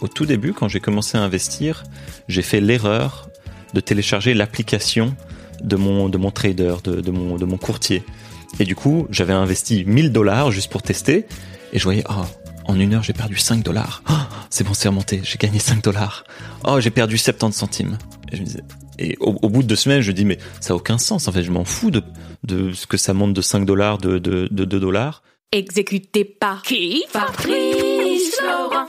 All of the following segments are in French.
Au tout début, quand j'ai commencé à investir, j'ai fait l'erreur de télécharger l'application de mon, de mon trader, de, de mon, de mon courtier. Et du coup, j'avais investi 1000 dollars juste pour tester. Et je voyais, oh, en une heure, j'ai perdu 5 dollars. Oh, c'est bon, c'est remonté. J'ai gagné 5 dollars. Oh, j'ai perdu 70 centimes. Et je me disais, et au, bout de deux semaines, je dis, mais ça a aucun sens. En fait, je m'en fous de, de ce que ça monte de 5 dollars, de, de, de 2 dollars. Exécuté par qui? Fabrice Florent.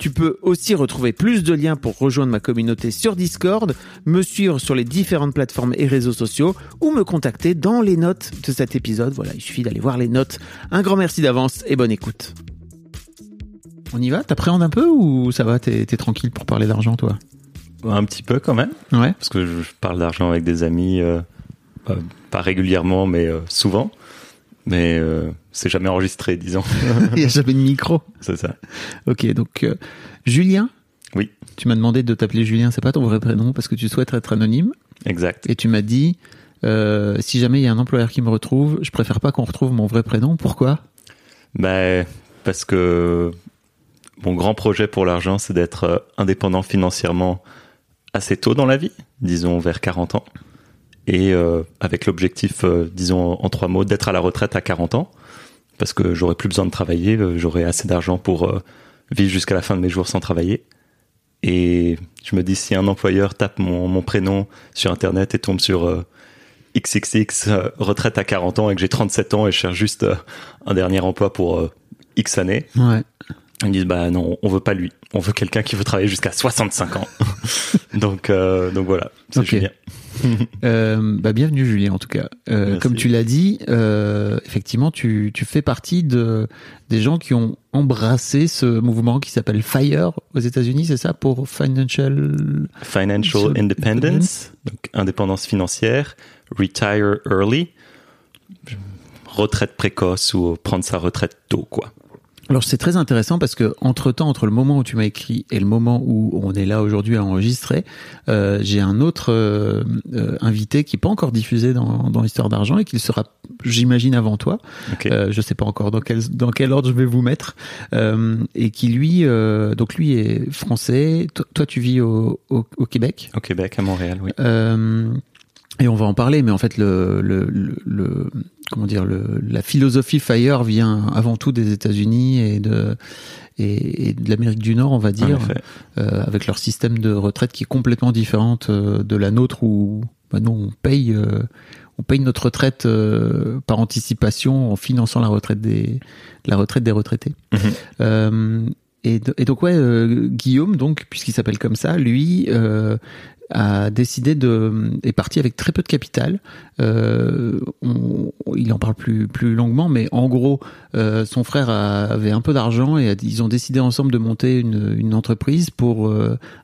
Tu peux aussi retrouver plus de liens pour rejoindre ma communauté sur Discord, me suivre sur les différentes plateformes et réseaux sociaux ou me contacter dans les notes de cet épisode. Voilà, il suffit d'aller voir les notes. Un grand merci d'avance et bonne écoute. On y va? T'appréhendes un peu ou ça va? T'es tranquille pour parler d'argent toi? Un petit peu quand même. Ouais. Parce que je je parle d'argent avec des amis, euh, euh, pas régulièrement, mais euh, souvent. Mais euh, c'est jamais enregistré, disons. Il n'y a jamais de micro. c'est ça. Ok, donc euh, Julien, Oui, tu m'as demandé de t'appeler Julien, c'est pas ton vrai prénom parce que tu souhaites être anonyme. exact. Et tu m'as dit, euh, si jamais il y a un employeur qui me retrouve, je préfère pas qu'on retrouve mon vrai prénom. Pourquoi? Ben, parce que mon grand projet pour l'argent, c'est d'être indépendant financièrement assez tôt dans la vie, disons vers 40 ans. Et euh, avec l'objectif, euh, disons en trois mots, d'être à la retraite à 40 ans. Parce que j'aurai plus besoin de travailler, euh, j'aurai assez d'argent pour vivre jusqu'à la fin de mes jours sans travailler. Et je me dis, si un employeur tape mon, prénom sur Internet et tombe sur euh, XXX euh, retraite à 40 ans et que j'ai 37 ans et je cherche juste un dernier emploi pour X années, Ouais. Ils me disent bah non, on veut pas lui. On veut quelqu'un qui veut travailler jusqu'à 65 ans. donc euh, donc voilà, c'est. Julien. Euh, bah, bienvenue Julien en tout cas. Euh, comme tu l'as dit, euh, effectivement, tu, tu fais partie de des gens qui ont embrassé ce mouvement qui s'appelle FIRE aux États-Unis, c'est ça pour financial. Financial independence, donc indépendance financière, retire early, retraite précoce ou prendre sa retraite tôt quoi. Alors c'est très intéressant parce que entre temps, entre le moment où tu m'as écrit et le moment où on est là aujourd'hui à enregistrer, euh, j'ai un autre euh, euh, invité qui n'est pas encore diffusé dans, dans l'histoire d'argent et qui sera, j'imagine, avant toi. Ok. Euh, je sais pas encore dans quel dans quel ordre je vais vous mettre euh, et qui lui euh, donc lui est français. Toi, toi, tu vis au, au, au Québec. Au Québec, à Montréal, oui. Et on va en parler, mais en fait, le, le, le, le- comment dire, le, la philosophie Fire vient avant tout des États-Unis et de et, et de l'Amérique du Nord, on va dire, euh, avec leur système de retraite qui est complètement différente euh, de la nôtre où bah, nous on paye euh, on paye notre retraite euh, par anticipation en finançant la retraite des la retraite des retraités. Mhm. Et, do- et donc ouais, euh, Guillaume donc puisqu'il s'appelle comme ça, lui euh, a décidé de est parti avec très peu de capital. Euh, il en parle plus plus longuement, mais en gros, son frère avait un peu d'argent et ils ont décidé ensemble de monter une, entreprise pour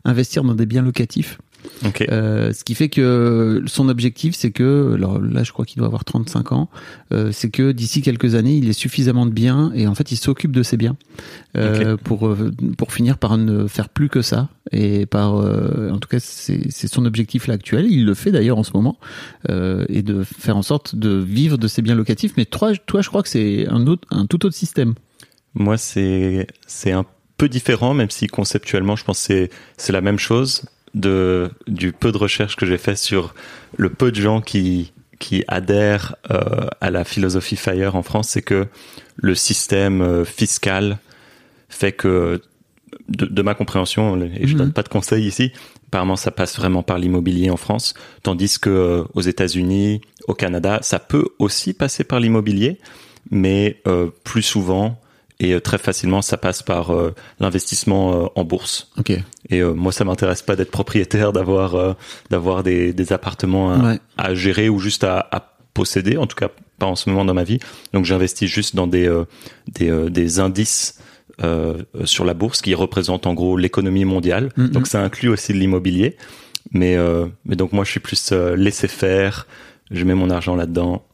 investir dans des biens locatifs. Euh, ce qui fait que son objectif, c'est que, alors là, je crois qu'il doit avoir 35 ans, euh, c'est que d'ici quelques années, il ait suffisamment de biens et en fait, il s'occupe de ses biens euh, pour pour finir par ne faire plus que ça et par, en tout cas, c'est son objectif là actuel. Il le fait d'ailleurs en ce moment et de faire en sorte de vivre de ses biens locatifs. Mais toi, toi, je crois que c'est un autre, un tout autre système. Moi, c'est c'est un peu différent, même si conceptuellement, je pense que c'est c'est la même chose. De, du peu de recherche que j'ai fait sur le peu de gens qui, qui adhèrent euh, à la philosophie FIRE en France, c'est que le système euh, fiscal fait que, de, de ma compréhension, et je Mhm. donne pas de conseils ici, apparemment ça passe vraiment par l'immobilier en France, tandis que euh, aux États-Unis, au Canada, ça peut aussi passer par l'immobilier, mais euh, plus souvent et euh, très facilement, ça passe par euh, l'investissement euh, en bourse. Ok. Et euh, moi, ça m'intéresse pas d'être propriétaire, d'avoir euh, d'avoir des, des appartements à, Ouais. à gérer ou juste à, à posséder. En tout cas, pas en ce moment dans ma vie. Donc, j'investis juste dans des euh, des, euh, des indices euh, sur la bourse qui représentent en gros l'économie mondiale. Mhm. Donc, ça inclut aussi de l'immobilier. Mais euh, mais donc moi, je suis plus euh, laisser faire. Je mets mon argent là-dedans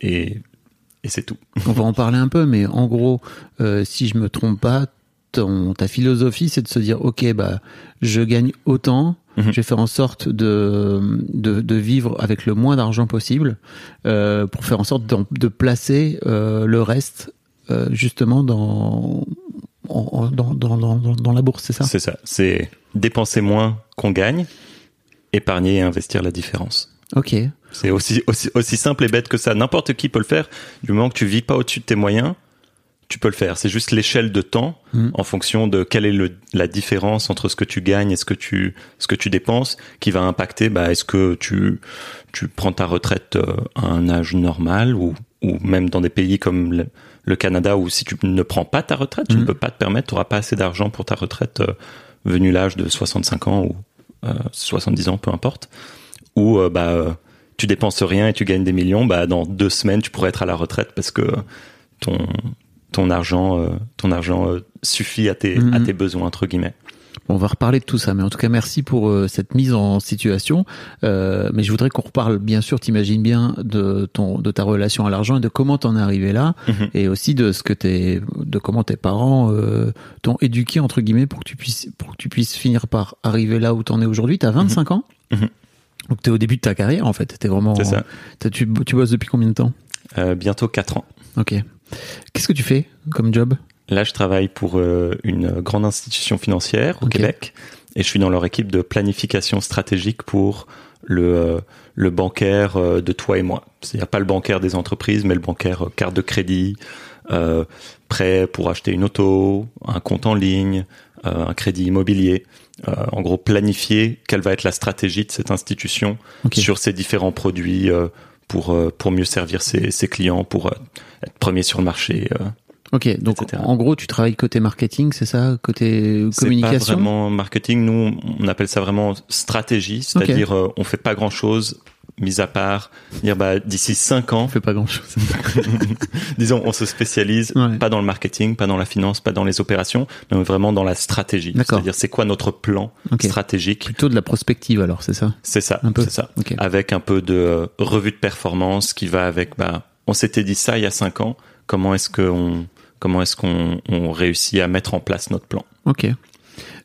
et et c'est tout. On va en parler un peu, mais en gros, euh, si je me trompe pas, ton, ta philosophie, c'est de se dire, ok, bah, je gagne autant, Mhm. je vais faire en sorte de, de, de vivre avec le moins d'argent possible, euh, pour faire en sorte de, placer euh, le reste euh, justement dans, en- en- dans, dans, dans, dans- dans la bourse, c'est ça? C'est ça. C'est dépenser moins qu'on gagne, épargner et investir la différence. Ok. C'est aussi, aussi, aussi simple et bête que ça. N'importe qui peut le faire. Du moment que tu vis pas au-dessus de tes moyens, tu peux le faire. C'est juste l'échelle de temps Mhm. en fonction de quelle est le, la différence entre ce que tu gagnes et ce que tu, ce que tu dépenses qui va impacter, bah, est-ce que tu, tu prends ta retraite euh, à un âge normal ou, ou même dans des pays comme le, le Canada où si tu ne prends pas ta retraite, tu ne peux pas te permettre, tu n'auras pas assez d'argent pour ta retraite euh, venu l'âge de 65 ans ou euh, 70 ans, peu importe. Ou euh, bah, euh, tu dépenses rien et tu gagnes des millions, bah, dans deux semaines, tu pourrais être à la retraite parce que ton, ton argent, euh, ton argent euh, suffit à tes, Mhm. à tes besoins, entre guillemets. On va reparler de tout ça, mais en tout cas, merci pour euh, cette mise en situation. Mais je voudrais qu'on reparle, bien sûr, t'imagines bien de ton, de ta relation à l'argent et de comment t'en es arrivé là, Mhm. et aussi de ce que t'es, de comment tes parents t'ont éduqué entre guillemets pour que tu puisses, pour que tu puisses finir par arriver là où t'en es aujourd'hui. T'as 25 ans, Mhm. Donc t'es au début de ta carrière en fait. T'es vraiment. C'est ça. t'as- Tu, tu bosses depuis combien de temps Euh, bientôt 4 ans. Ok. Qu'est-ce que tu fais comme job Là, je travaille pour euh, une grande institution financière au. Québec et je suis dans leur équipe de planification stratégique pour le, euh, le bancaire de toi et moi. C'est-à-dire pas le bancaire des entreprises, mais le bancaire carte de crédit, prêt pour acheter une auto, un compte en ligne, un crédit immobilier. Euh, en gros, planifier quelle va être la stratégie de cette institution sur ces différents produits euh, pour, euh, pour mieux servir ses, ses clients, pour être premier sur le marché. Ok, donc Etc. en gros, tu travailles côté marketing, c'est ça, côté C'est pas communication? vraiment marketing. Nous, on appelle ça vraiment stratégie, c'est-à-dire euh, on fait pas grand-chose, mis à part dire bah d'ici cinq ans, On fait pas grand chose. disons, on se spécialise Ouais. pas dans le marketing, pas dans la finance, pas dans les opérations, mais vraiment dans la stratégie. C'est-à-dire c'est quoi notre plan stratégique. Plutôt de la prospective alors, c'est ça? C'est ça, Un peu. ça. Avec un peu de euh, revue de performance qui va avec bah on s'était dit ça il y a cinq ans. Comment est-ce qu'on comment est-ce qu'on on réussit à mettre en place notre plan? Ok.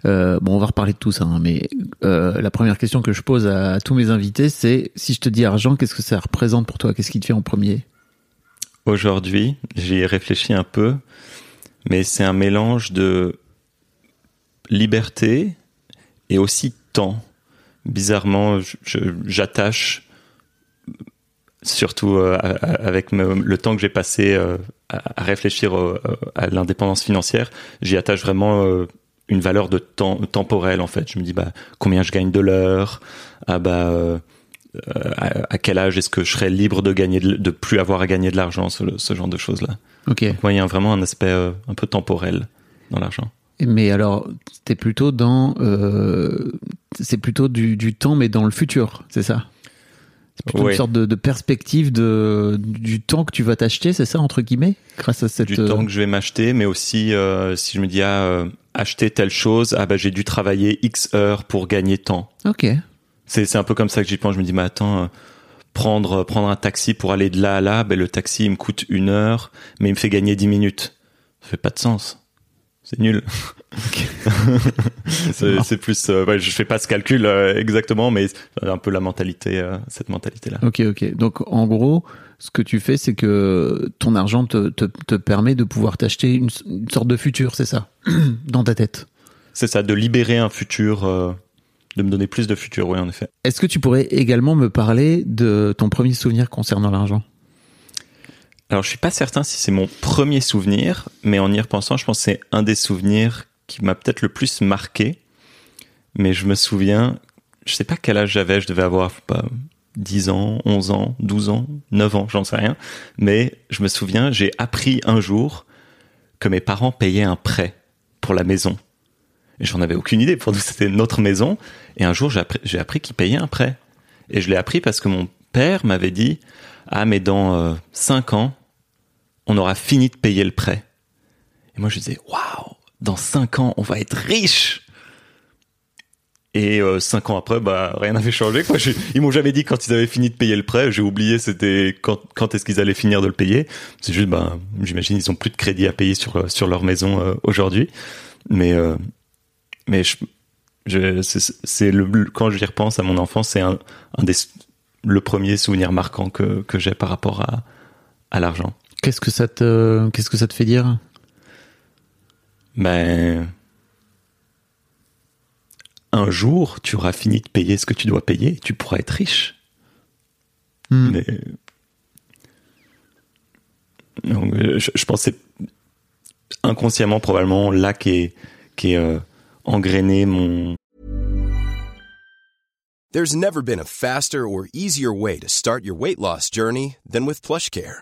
Euh, bon, on va reparler de tout ça, hein, mais euh, la première question que je pose à, tous mes invités, c'est si je te dis argent, qu'est-ce que ça représente pour toi? Qu'est-ce qui te fait en premier? Aujourd'hui, j'y ai réfléchi un peu, mais c'est un mélange de liberté et aussi temps. Bizarrement, j'attache, surtout euh, avec le temps que j'ai passé à, réfléchir à l'indépendance financière, j'y attache vraiment une valeur de temps temporelle en fait. Je me dis bah combien je gagne de l'heure, ah bah euh, euh, à, à quel âge est-ce que je serais libre de gagner de, de plus avoir à gagner de l'argent, ce, ce genre de choses là. Ok. Moi, il y a vraiment un aspect euh, un peu temporel dans l'argent. Mais alors, t'es plutôt dans, euh, c'est plutôt du, du temps, mais dans le futur, c'est ça? C'est plutôt une sorte de, de perspective de du temps que tu vas t'acheter, c'est ça entre guillemets, grâce à cette. Du temps que je vais m'acheter, mais aussi si je me dis ah acheter telle chose, ah bah j'ai dû travailler X heures pour gagner tant. Ok. C'est un peu comme ça que j'y pense. Je me dis mais attends. euh, Prendre, prendre un taxi pour aller de là à là, ben le taxi il me coûte une heure, mais il me fait gagner 10 minutes. Ça fait pas de sens. C'est nul. c'est c'est plus, euh, ouais, je fais pas ce calcul euh, exactement, mais c'est un peu la mentalité, euh, cette mentalité-là. Ok, ok. Donc en gros, ce que tu fais, c'est que ton argent te, te, te permet de pouvoir t'acheter une, une sorte de futur, c'est ça, dans ta tête. C'est ça, de libérer un futur, euh, de me donner plus de futur, oui, en effet. Est-ce que tu pourrais également me parler de ton premier souvenir concernant l'argent? Alors, je suis pas certain si c'est mon premier souvenir, mais en y repensant, je pense que c'est un des souvenirs qui m'a peut-être le plus marqué. Mais je me souviens, je sais pas quel âge j'avais, je devais avoir pas 10 ans, 11 ans, 12 ans, 9 ans, j'en sais rien. Mais je me souviens, j'ai appris un jour que mes parents payaient un prêt pour la maison. Et j'en avais aucune idée. Pour nous, c'était notre maison. Et un jour, j'ai appris, qu'ils payaient un prêt. Et je l'ai appris parce que mon père m'avait dit, ah, mais dans euh, 5 ans, on aura fini de payer le prêt. Et moi, je disais, waouh, dans 5 ans, on va être riche. Et euh, cinq ans après, bah rien n'avait changé. Quoi. Je- ils m'ont jamais dit quand ils avaient fini de payer le prêt. J'ai oublié c'était quand, quand est-ce qu'ils allaient finir de le payer. C'est juste, bah, j'imagine ils ont plus de crédit à payer sur sur leur maison euh, aujourd'hui. Mais euh, mais je, je c'est, c'est le quand j'y repense à mon enfance, c'est un, un des le premier souvenir marquant que que j'ai par rapport à à l'argent. Qu'est-ce que ça te, qu'est-ce que ça te fait dire? Ben un jour, tu auras fini de payer ce que tu dois payer, et tu pourras être riche. Hmm. Mais donc, je, je pense que c'est inconsciemment probablement là qu'est qu'est euh, engrainé mon There's never been a faster or easier way to start your weight loss journey than with PlushCare.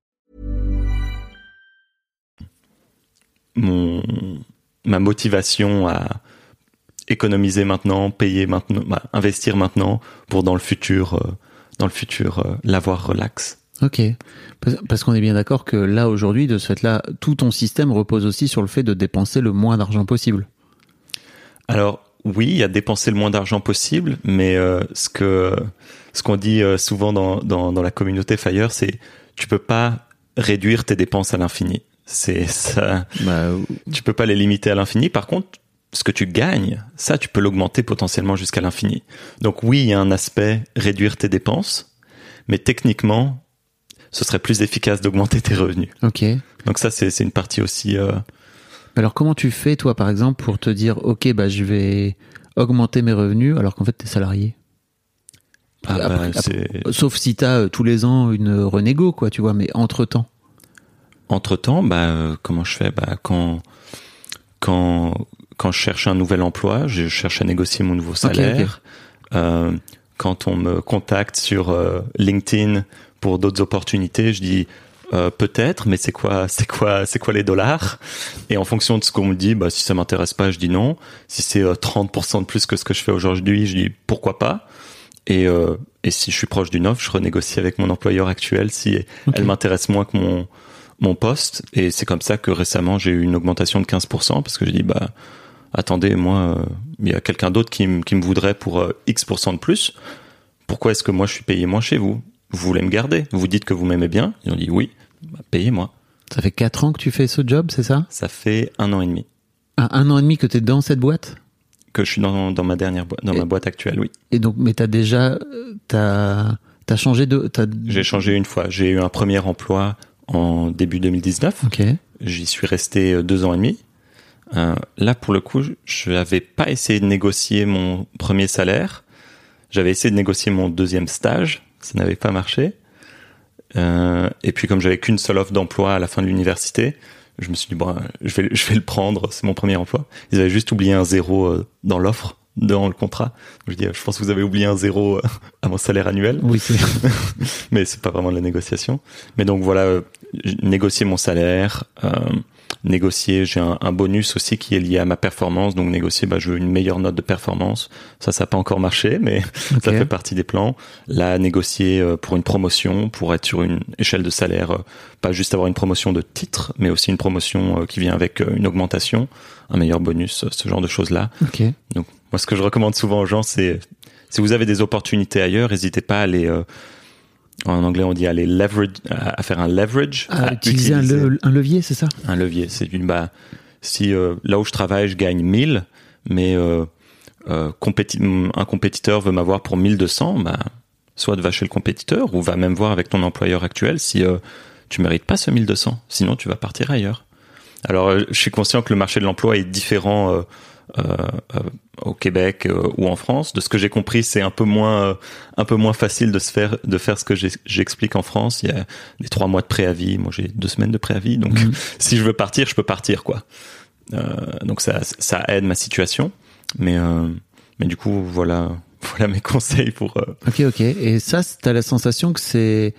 Mon ma motivation à économiser maintenant, payer maintenant, bah, investir maintenant pour dans le futur euh, dans le futur euh, l'avoir relax. Ok. Parce- qu'on est bien d'accord que là, aujourd'hui, de ce fait-là, tout ton système repose aussi sur le fait de dépenser le moins d'argent possible. Alors oui, il y a dépenser le moins d'argent possible, mais euh, ce que ce qu'on dit souvent dans, dans dans la communauté Fire, c'est tu peux pas réduire tes dépenses à l'infini. C'est ça. Bah, tu peux pas les limiter à l'infini. Par contre, ce que tu gagnes, ça, tu peux l'augmenter potentiellement jusqu'à l'infini. Donc oui, il y a un aspect réduire tes dépenses, mais techniquement, ce serait plus efficace d'augmenter tes revenus. ok. Donc ça, c'est c'est une partie aussi. euh, Alors, comment tu fais, toi, par exemple, pour te dire, ok, bah, je vais augmenter mes revenus alors qu'en fait, t'es salarié? Ah, bah, Après- Sauf si t'as euh, tous les ans une renégo, quoi, tu vois, mais entre-temps. Entre temps, bah, euh, comment je fais? Bah, quand, quand, quand je cherche un nouvel emploi, je cherche à négocier mon nouveau salaire. Euh, quand on me contacte sur euh, LinkedIn pour d'autres opportunités, je dis euh, peut-être, mais c'est quoi, c'est quoi, c'est quoi les dollars? Et en fonction de ce qu'on me dit, bah, si ça m'intéresse pas, je dis non. Si c'est euh, 30% de plus que ce que je fais aujourd'hui, je dis pourquoi pas. Et, euh, et si je suis proche d'une offre, je renégocie avec mon employeur actuel si elle m'intéresse moins que mon mon poste. Et c'est comme ça que récemment j'ai eu une augmentation de 15% parce que j'ai dit bah attendez moi euh, il y a quelqu'un d'autre qui, me- qui me voudrait pour euh, X% de plus. Pourquoi est-ce que moi je suis payé moins chez vous? Vous voulez me garder? Vous dites que vous m'aimez bien? Ils ont dit oui. Bah, payez-moi. Ça fait quatre ans que tu fais ce job, c'est ça? Ça fait un an et demi Ah, Un an et demi que t'es dans cette boîte? Que je suis dans, dans ma dernière boîte, dans Et- ma boîte actuelle. Oui. Et donc, mais t'as déjà, t'as, t'as changé de, t'as, J'ai changé une fois. J'ai eu un premier emploi en début 2019. ok. J'y suis resté euh, deux ans et demi. Euh, là, pour le coup, je n'avais pas essayé de négocier mon premier salaire. J'avais essayé de négocier mon deuxième stage. Ça n'avait pas marché. Euh, et puis, comme j'avais qu'une seule offre d'emploi à la fin de l'université, je me suis dit, bon, je vais, je vais le prendre. C'est mon premier emploi. Ils avaient juste oublié un zéro dans l'offre. Dans le contrat. Je dis, je pense que vous avez oublié un zéro euh, à mon salaire annuel. Oui, c'est. mais c'est pas vraiment de la négociation. Mais donc voilà, euh, négocier mon salaire, euh, négocier, j'ai un, un, bonus aussi qui est lié à ma performance, donc négocier, bah, je veux une meilleure note de performance. Ça, ça n'a pas encore marché, mais okay. ça fait partie des plans. Là, négocier euh, pour une promotion, pour être sur une échelle de salaire, pas juste avoir une promotion de titre, mais aussi une promotion qui vient avec une augmentation, un meilleur bonus, ce genre de choses-là. Okay. Donc moi, ce que je recommande souvent aux gens, c'est si vous avez des opportunités ailleurs, n'hésitez pas à les euh, en anglais on dit à les leverage, à faire un leverage, à, à utiliser, utiliser un, le, un, levier, c'est ça? Un levier, c'est une bah si euh, là où je travaille, je gagne 1000, mais euh, euh, compéti un compétiteur veut m'avoir pour 1200, bah soit va chez le compétiteur ou va même voir avec ton employeur actuel si euh, tu mérites pas ce 1200, sinon tu vas partir ailleurs. Alors euh, je suis conscient que le marché de l'emploi est différent au Québec euh, ou en France. De ce que j'ai compris, c'est un peu moins euh, un peu moins facile de se faire de faire ce que j'explique en France. Il y a des trois mois de préavis. Moi, j'ai deux semaines de préavis. Donc, mmh. si je veux partir, je peux partir, quoi. donc ça ça aide ma situation. Mais mais du coup, voilà voilà mes conseils pour. Ok, ok. Et ça, t'as la sensation que c'est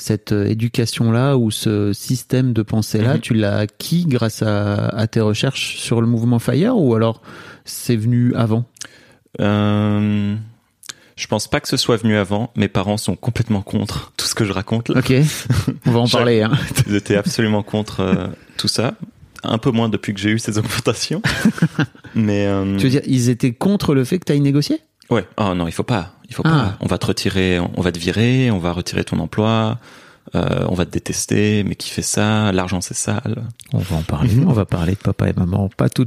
cette éducation-là ou ce système de pensée-là, mmh. tu l'as acquis grâce à, à, tes recherches sur le mouvement Fire ou alors c'est venu avant? Euh, Je pense pas que ce soit venu avant. Mes parents sont complètement contre tout ce que je raconte. Là. Ok, on va en parler. Hein. Ils étaient absolument contre euh, tout ça. Un peu moins depuis que j'ai eu ces augmentations. Mais euh... tu veux dire, ils étaient contre le fait que tu ailles négocier? Ouais. Oh non, il faut pas. Il faut ah. pas. On va te retirer, on va te virer, on va retirer ton emploi. Euh, on va te détester, mais qui fait ça? L'argent c'est sale. On va en parler. on va parler de papa et maman, pas tout,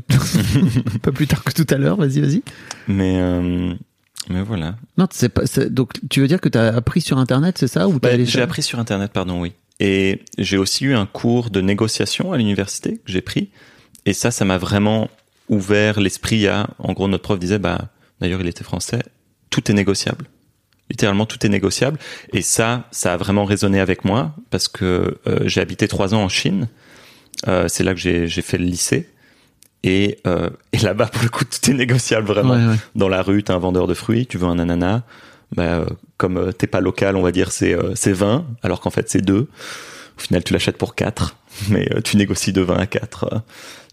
pas plus tard que tout à l'heure. Vas-y, vas-y. Mais euh, mais voilà. Non, c'est pas. Donc tu veux dire que tu as appris sur internet, c'est ça ou bah, J'ai appris sur internet, pardon, oui. Et j'ai aussi eu un cours de négociation à l'université que j'ai pris. Et ça, ça m'a vraiment ouvert l'esprit à. En gros, notre prof disait, bah, d'ailleurs, il était français. Tout est négociable. Littéralement tout est négociable. Et ça ça a vraiment résonné avec moi parce que euh, j'ai habité trois ans en Chine. Euh, c'est là que j'ai fait le lycée. Et, euh, et là-bas pour le coup tout est négociable vraiment. Ouais, ouais. dans la rue t'es un vendeur de fruits tu veux un ananas bah, comme t'es pas local on va dire c'est c'est 20 alors qu'en fait c'est 2 au final tu l'achètes pour 4 mais tu négocies de 20 à 4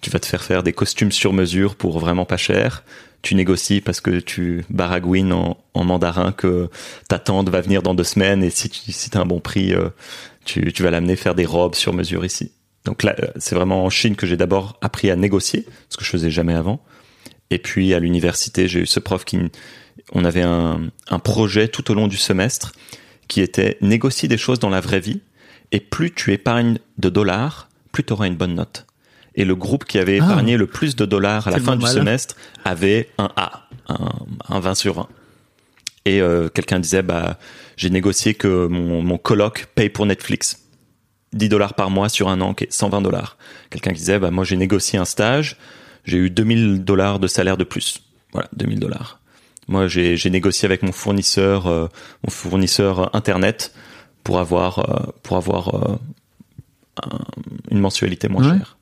tu vas te faire faire des costumes sur mesure pour vraiment pas cher tu négocies parce que tu baragouines en, mandarin que ta tante va venir dans deux semaines et si tu si as un bon prix, euh, tu, tu vas l'amener faire des robes sur mesure ici. Donc là, c'est vraiment en Chine que j'ai d'abord appris à négocier, ce que je faisais jamais avant. Et puis à l'université, j'ai eu ce prof qui, on avait un, un projet tout au long du semestre qui était négocier des choses dans la vraie vie. Et plus tu épargnes de dollars, plus tu auras une bonne note et le groupe qui avait épargné ah. le plus de dollars à la fin du malin. semestre avait un A, un, un 20 sur 20. Et euh, quelqu'un disait, bah, j'ai négocié que mon, mon coloc paye pour Netflix. 10 dollars par mois sur un an, qui est 120 dollars. Quelqu'un qui disait, bah, moi j'ai négocié un stage, j'ai eu 2000 dollars de salaire de plus. Voilà, 2000 dollars. Moi j'ai négocié avec mon fournisseur, euh, mon fournisseur internet pour avoir, euh, pour avoir euh, un, une mensualité moins ouais. chère.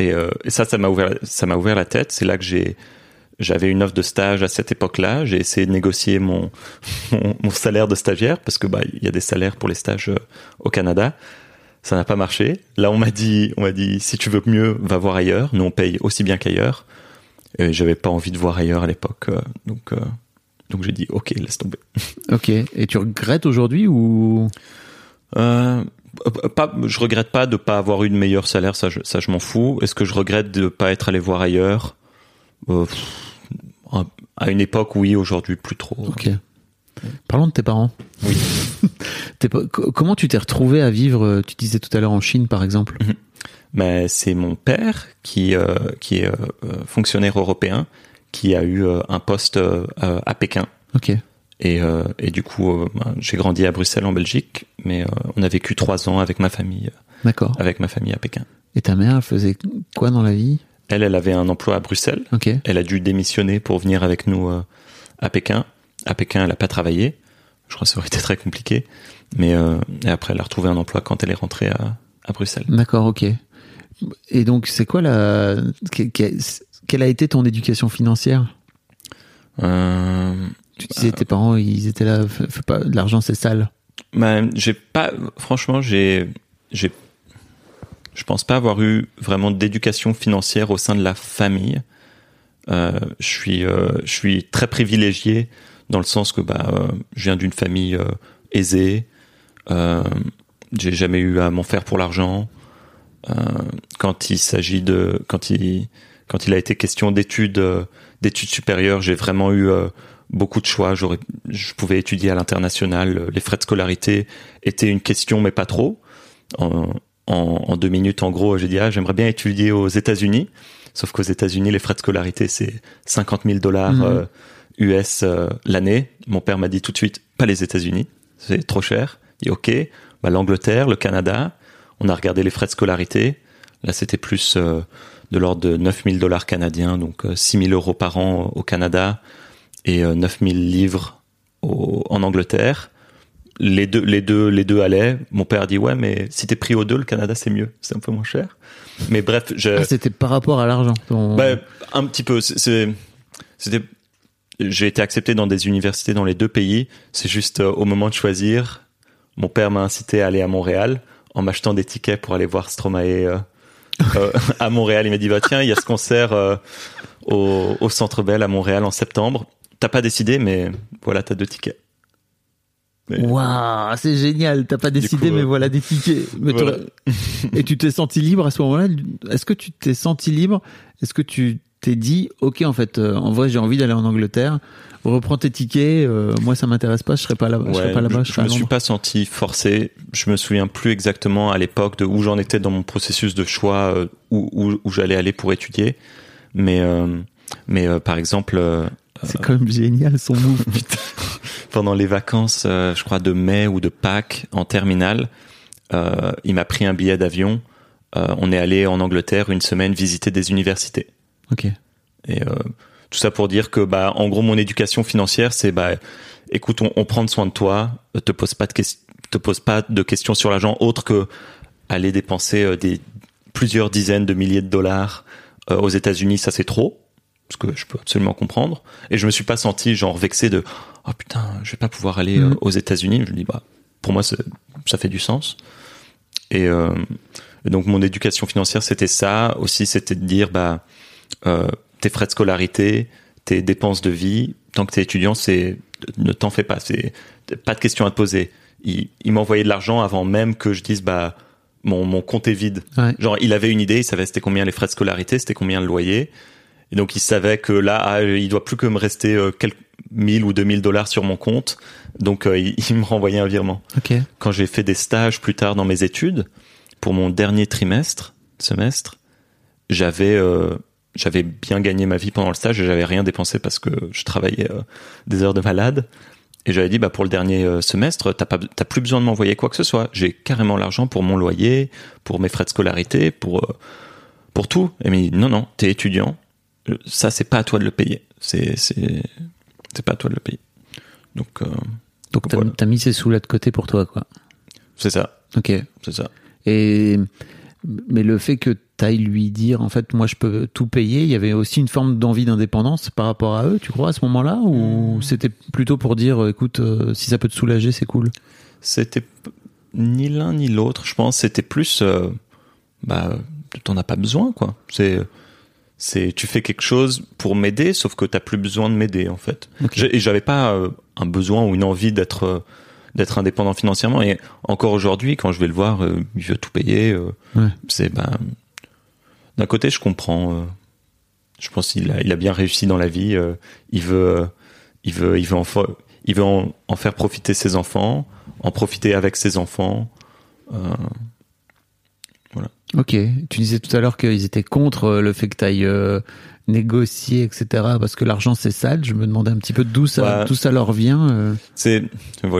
Et, euh, et, ça, ça m'a ouvert, ça m'a ouvert la tête. C'est là que j'ai, j'avais une offre de stage à cette époque-là. J'ai essayé de négocier mon, mon, mon, salaire de stagiaire parce que bah il y a des salaires pour les stages euh, au Canada. Ça n'a pas marché. Là, on m'a dit, on m'a dit, si tu veux mieux, va voir ailleurs. Nous, on paye aussi bien qu'ailleurs. Et j'avais pas envie de voir ailleurs à l'époque, euh, donc donc j'ai dit, ok, laisse tomber. Ok. Et tu regrettes aujourd'hui ou? Euh, pas, je regrette pas de pas avoir eu de meilleur salaire, ça je, ça je m'en fous. Est-ce que je regrette de pas être allé voir ailleurs? Euh, À une époque, oui. Aujourd'hui, plus trop. Ok. Parlons de tes parents. Oui. Comment tu t'es retrouvé à vivre euh, Tu disais tout à l'heure en Chine, par exemple? Mm -hmm. Mais c'est mon père qui euh, qui est euh, fonctionnaire européen qui a eu un poste à Pékin. Ok. Et, euh, et, du coup, euh, j'ai grandi à Bruxelles en Belgique, mais euh, on a vécu trois ans avec ma famille. D'accord. Avec ma famille à Pékin. Et ta mère, elle faisait quoi dans la vie? Elle, elle avait un emploi à Bruxelles. Ok. Elle a dû démissionner pour venir avec nous à Pékin. À Pékin, elle n'a pas travaillé. Je crois que ça aurait été très compliqué. Mais et après, elle a retrouvé un emploi quand elle est rentrée à, à Bruxelles. D'accord, ok. Et donc, c'est quoi la quelle a été ton éducation financière? Euh, Tu disais tes parents, ils étaient là, fais pas, l'argent c'est sale. bah, j'ai pas, franchement, j'ai, j'ai, je pense pas avoir eu vraiment d'éducation financière au sein de la famille. Euh, je suis, euh, je suis très privilégié dans le sens que bah, euh, je viens d'une famille euh, aisée. J'ai jamais eu à m'en faire pour l'argent. Quand il s'agit de, quand il, quand il a été question d'études, d'études supérieures, j'ai vraiment eu beaucoup de choix. J'aurais, je pouvais étudier à l'international. Les frais de scolarité étaient une question, mais pas trop. En, en, en deux minutes, en gros, j'ai dit ah, j'aimerais bien étudier aux États-Unis. Sauf qu'aux États-Unis, les frais de scolarité, c'est 50 000 dollars Mhm. euh, US euh, l'année. Mon père m'a dit tout de suite, pas les États-Unis, c'est trop cher. Il dit ok, bah, l'Angleterre, le Canada. On a regardé les frais de scolarité. Là, c'était plus euh, de l'ordre de 9 000 dollars canadiens, donc euh, 6 000 euros par an au Canada et euh, 9 000 livres au- en Angleterre. Les deux, les deux, les deux allaient. Mon père a dit ouais, mais si t'es pris aux deux, le Canada c'est mieux, c'est un peu moins cher. Mais bref, je, Ah, c'était par rapport à l'argent. ton- bah, un petit peu. C'était. J'ai été accepté dans des universités dans les deux pays. C'est juste euh, au moment de choisir, mon père m'a incité à aller à Montréal en m'achetant des tickets pour aller voir Stromae euh, euh, à Montréal. Il m'a dit bah tiens, il y a ce concert euh, au, au Centre Bell à Montréal en septembre. T'as pas décidé, mais voilà, t'as deux tickets. Waouh, c'est génial. T'as pas décidé, coup, mais euh, voilà des tickets. Mais voilà. Et tu t'es senti libre à ce moment-là? Est-ce que tu t'es senti libre? Est-ce que tu t'es dit, ok, en fait, euh, en vrai, j'ai envie d'aller en Angleterre. Reprends tes tickets. euh, moi, ça m'intéresse pas. Je serai pas là. je serai Ouais, pas là-bas. Je, je, me suis pas senti forcé. Je me souviens plus exactement à l'époque de où j'en étais dans mon processus de choix, où, où, où j'allais aller pour étudier. Mais, mais par exemple, C'est quand même génial son move. pendant les vacances, euh, je crois de mai ou de Pâques en terminale, euh, il m'a pris un billet d'avion. Euh, on est allé en Angleterre une semaine visiter des universités. ok. Et tout ça pour dire que, bah, en gros, mon éducation financière, c'est, bah, écoute, on, on prend soin de toi, te pose pas de te pose pas de questions sur l'argent autre que aller dépenser des plusieurs dizaines de milliers de dollars euh, aux États-Unis, ça c'est trop, ce que je peux absolument comprendre. Et je me suis pas senti genre vexé de, oh putain, je vais pas pouvoir aller euh, Mhm. aux États-Unis. Je me dis, bah, pour moi, ça fait du sens. Et, euh, et donc mon éducation financière, c'était ça. Aussi, c'était de dire, bah, euh, tes frais de scolarité, tes dépenses de vie, tant que t'es étudiant, c'est ne t'en fais pas, c'est pas de questions à te poser. Il, il m'envoyait de l'argent avant même que je dise bah mon, mon compte est vide. Ouais. Genre il avait une idée, il savait c'était combien les frais de scolarité, c'était combien le loyer, et donc il savait que là ah, il doit plus que me rester euh, quelques mille ou deux mille dollars sur mon compte, donc euh, il, il me renvoyait un virement Ok. quand j'ai fait des stages plus tard dans mes études, pour mon dernier trimestre, semestre, j'avais euh, j'avais bien gagné ma vie pendant le stage et j'avais rien dépensé parce que je travaillais euh, des heures de malade. Et j'avais dit bah pour le dernier semestre, t'as pas t'as plus besoin de m'envoyer quoi que ce soit. J'ai carrément l'argent pour mon loyer, pour mes frais de scolarité, pour pour tout. Et il m'a dit non non, t'es étudiant, ça c'est pas à toi de le payer. C'est c'est c'est pas à toi de le payer. Donc euh, Donc t'as Voilà. mis ces sous là de côté pour toi, quoi. c'est ça, Ok. c'est ça. Et mais le fait que t'ailles lui dire en fait moi je peux tout payer, il y avait aussi une forme d'envie d'indépendance par rapport à eux, tu crois à ce moment-là? Ou c'était plutôt pour dire écoute euh, si ça peut te soulager c'est cool? C'était ni l'un ni l'autre. Je pense c'était plus, euh, bah, t'en as pas besoin, quoi. C'est, c'est, tu fais quelque chose pour m'aider, sauf que t'as plus besoin de m'aider, en fait. Ok. J'ai- Et j'avais pas euh, un besoin ou une envie d'être, euh, d'être indépendant financièrement. Et encore aujourd'hui, quand je vais le voir, euh, il veut tout payer. Ouais. C'est, ben, d'un côté, je comprends. je pense qu'il a, il a bien réussi dans la vie. il veut, il veut, il veut en, il veut en, en faire profiter ses enfants, en profiter avec ses enfants. Ok. Tu disais tout à l'heure qu'ils étaient contre euh, le fait que t'ailles euh, négocier etc parce que l'argent c'est sale. Je me demandais un petit peu d'où ça Ouais. d'où ça leur vient. euh. c'est,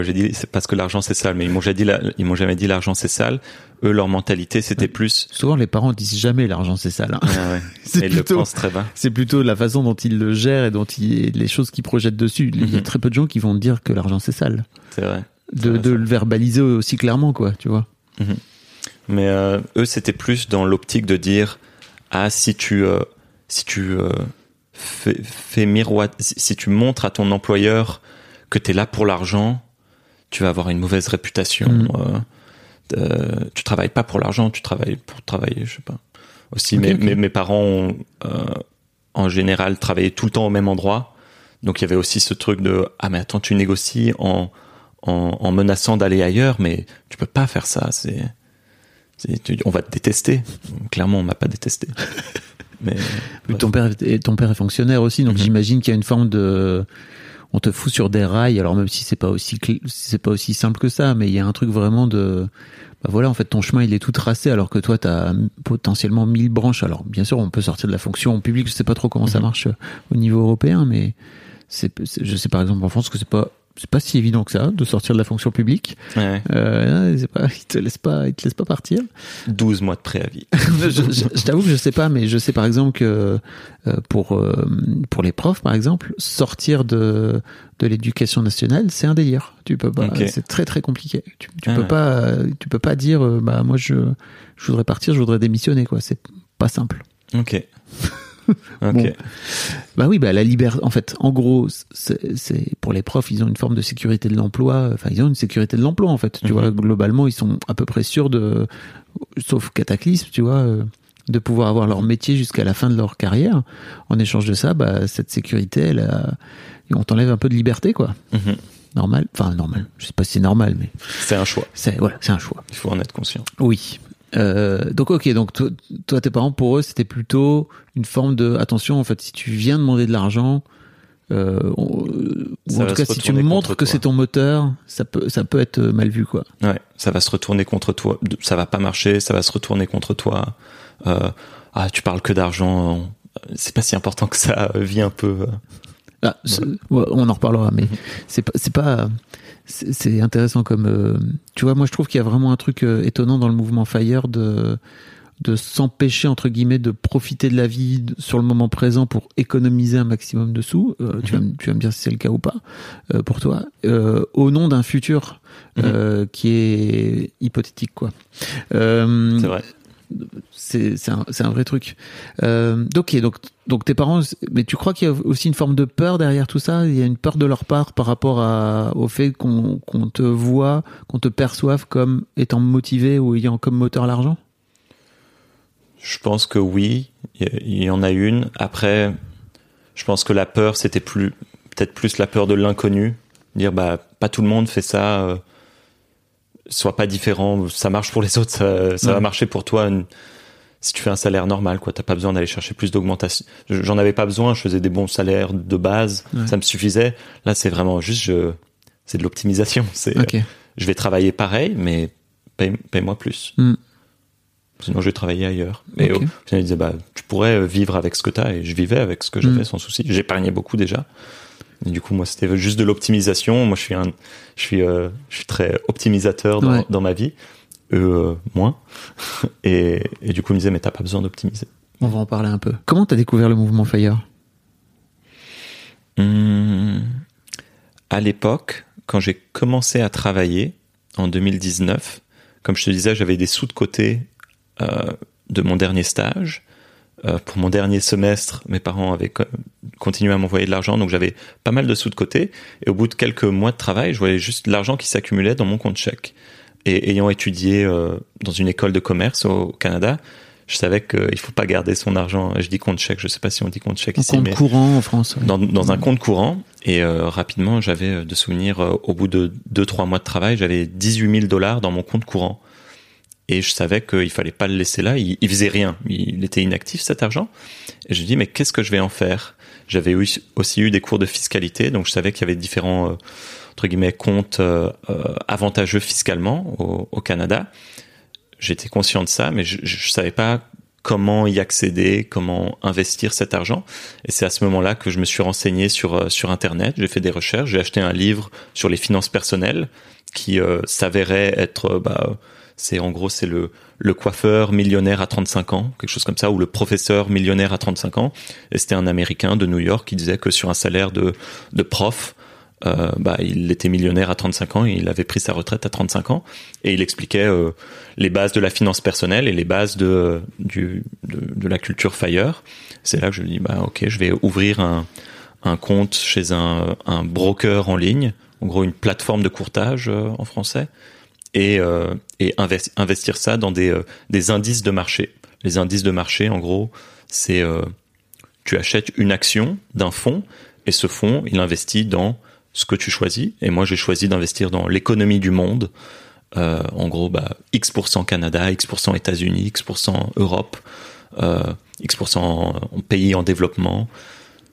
j'ai dit, c'est parce que l'argent c'est sale, mais ils m'ont jamais dit, la- ils m'ont jamais dit l'argent c'est sale. Eux, leur mentalité, c'était plus. Souvent les parents disent jamais l'argent c'est sale. hein. Ah ouais. C'est ils le plutôt- pensent très bas. C'est plutôt la façon dont ils le gèrent et dont ils, les choses qu'ils projettent dessus. Il y a Mhm. très peu de gens qui vont dire que l'argent c'est sale. C'est vrai. De, le verbaliser aussi clairement, quoi, tu vois. Mais euh, eux, c'était plus dans l'optique de dire ah si tu euh, si tu euh, fait miroiter. Si, si tu montres à ton employeur que tu es là pour l'argent, tu vas avoir une mauvaise réputation. Mm. euh, euh, tu travailles pas pour l'argent, tu travailles pour travailler, je sais pas. Aussi, Ok, mes, ok. mes, mes parents ont, en général travaillé tout le temps au même endroit. Donc il y avait aussi ce truc de ah mais attends tu négocies en en, en menaçant d'aller ailleurs mais tu peux pas faire ça c'est on va te détester clairement on m'a pas détesté mais ton père est, ton père est fonctionnaire aussi, donc Mhm. j'imagine qu'il y a une forme de, on te fout sur des rails. Alors même si c'est pas aussi, cl- c'est pas aussi simple que ça, mais il y a un truc vraiment de, bah voilà, en fait, ton chemin il est tout tracé, alors que toi t'as potentiellement 1000 branches. Alors bien sûr, on peut sortir de la fonction publique. Je sais pas trop comment ça Mhm. marche au niveau européen, mais c'est, je sais par exemple en France que c'est pas, c'est pas si évident que ça de sortir de la fonction publique. ouais, Euh, pas, ils te laissent pas, ils te laissent pas partir. 12 mois de préavis je, je- je t'avoue que je sais pas, mais je sais par exemple que euh, pour euh, pour les profs, par exemple, sortir de de l'éducation nationale, c'est un délire. Tu peux pas, c'est très très compliqué. Tu, tu Ah peux ouais. pas, tu peux pas dire, bah moi je je voudrais partir, je voudrais démissionner quoi. C'est pas simple. ok ok Bon. Bah oui, bah la liberté. En fait, en gros, c'est pour les profs, ils ont une forme de sécurité de l'emploi. Enfin, ils ont une sécurité de l'emploi en fait. Tu Mhm. vois, globalement, ils sont à peu près sûrs de, sauf cataclysme, tu vois, euh, de pouvoir avoir leur métier jusqu'à la fin de leur carrière. En échange de ça, bah cette sécurité, elle, a- on t'enlève un peu de liberté, quoi. Mhm. Normal. Enfin, normal. Je sais pas si c'est normal, mais c'est un choix c'est voilà, c'est un choix. il faut en être conscient Oui. Euh, donc ok, donc toi, toi, tes parents pour eux c'était plutôt une forme de attention en fait si tu viens demander de l'argent euh, on- ou en tout cas si tu montres que c'est ton moteur ça peut ça peut être euh, mal vu quoi. Ouais, ça va se retourner contre toi. Ça va pas marcher, ça va se retourner contre toi. Euh, ah, tu parles que d'argent. C'est pas si important que ça. Vis un peu. Ah, ouais, on en reparlera mais Mhm. c'est pas c'est pas c'est intéressant comme euh, tu vois moi je trouve qu'il y a vraiment un truc euh, étonnant dans le mouvement Fire de de s'empêcher entre guillemets de profiter de la vie de- sur le moment présent pour économiser un maximum de sous. Euh, tu, vas, me- tu vas me dire si c'est le cas ou pas pour toi, au nom d'un futur euh, qui est hypothétique quoi. C'est vrai. C'est c'est un, c'est un vrai truc. Euh, ok, donc donc tes parents, mais tu crois qu'il y a aussi une forme de peur derrière tout ça? Il y a une peur de leur part par rapport à, au fait qu'on qu'on te voit, qu'on te perçoive comme étant motivé ou ayant comme moteur l'argent? Je pense que oui, il y- il y en a une. Après, je pense que la peur, c'était plus peut-être plus la peur de l'inconnu. Dire bah pas tout le monde fait ça. euh, sois pas différent. Ça marche pour les autres, ça, ça Ouais. va marcher pour toi. Une- Si tu fais un salaire normal, quoi, t'as pas besoin d'aller chercher plus d'augmentation. Je- J'en avais pas besoin. Je faisais des bons salaires de base, Ouais. ça me suffisait. Là, c'est vraiment juste, je, c'est de l'optimisation. C'est, je vais travailler pareil, mais paye, moi plus. Hmm. Sinon, je vais travailler ailleurs. Mais Ok. au final, il disait, bah, tu pourrais vivre avec ce que tu as. Et je vivais avec ce que j'avais Mm. sans souci. J'épargnais beaucoup déjà. Et du coup, moi, c'était juste de l'optimisation. Moi, je suis un, je suis, euh, je suis très optimisateur dans, Ouais. dans ma vie. Euh, moins. Et, et du coup, ils me disaient, mais t'as pas besoin d'optimiser. On va en parler un peu. Comment t'as découvert le mouvement Fire? Hum, à l'époque, quand j'ai commencé à travailler en 2019, comme je te disais, j'avais des sous de côté euh, de mon dernier stage. Euh, pour mon dernier semestre, mes parents avaient co- continué à m'envoyer de l'argent, donc j'avais pas mal de sous de côté. Et au bout de quelques mois de travail, je voyais juste l'argent qui s'accumulait dans mon compte chèque. Et ayant étudié euh, dans une école de commerce au Canada, je savais qu'il faut pas garder son argent. Je dis compte chèque, je sais pas si on dit compte chèque En ici, compte mais courant en France. ouais. dans, dans un compte courant. Et euh, rapidement, j'avais euh, de souvenirs, euh, au bout de deux trois mois de travail, j'avais 18 000 dollars dans mon compte courant. Et je savais qu'il fallait pas le laisser là. Il, il faisait rien. Il était inactif cet argent. Et je me dis mais qu'est-ce que je vais en faire? J'avais aussi eu des cours de fiscalité, donc je savais qu'il y avait différents euh, entre guillemets comptes euh, euh, avantageux fiscalement au, Canada. J'étais conscient de ça, mais je, je savais pas comment y accéder, comment investir cet argent. Et c'est à ce moment-là que je me suis renseigné sur euh, sur internet. J'ai fait des recherches. J'ai acheté un livre sur les finances personnelles qui s'avérait être bah, c'est en gros c'est le le coiffeur millionnaire à 35 ans, quelque chose comme ça, ou le professeur millionnaire à 35 ans. Et c'était un Américain de New York qui disait que sur un salaire de de prof, euh, bah, il était millionnaire à 35 ans et il avait pris sa retraite à 35 ans. Et il expliquait euh, les bases de la finance personnelle et les bases de, du, de, de la culture Fire. C'est là que je lui dis, bah, ok, je vais ouvrir un, un compte chez un, un broker en ligne, en gros une plateforme de courtage euh, en français, et, euh, et investi- investir ça dans des, euh, des indices de marché. Les indices de marché, en gros, c'est euh, tu achètes une action d'un fonds et ce fonds, il investit dans ce que tu choisis. Et moi, j'ai choisi d'investir dans l'économie du monde. Euh, en gros, bah, X% Canada, X% États-Unis, X% Europe, euh, X% en en pays en développement,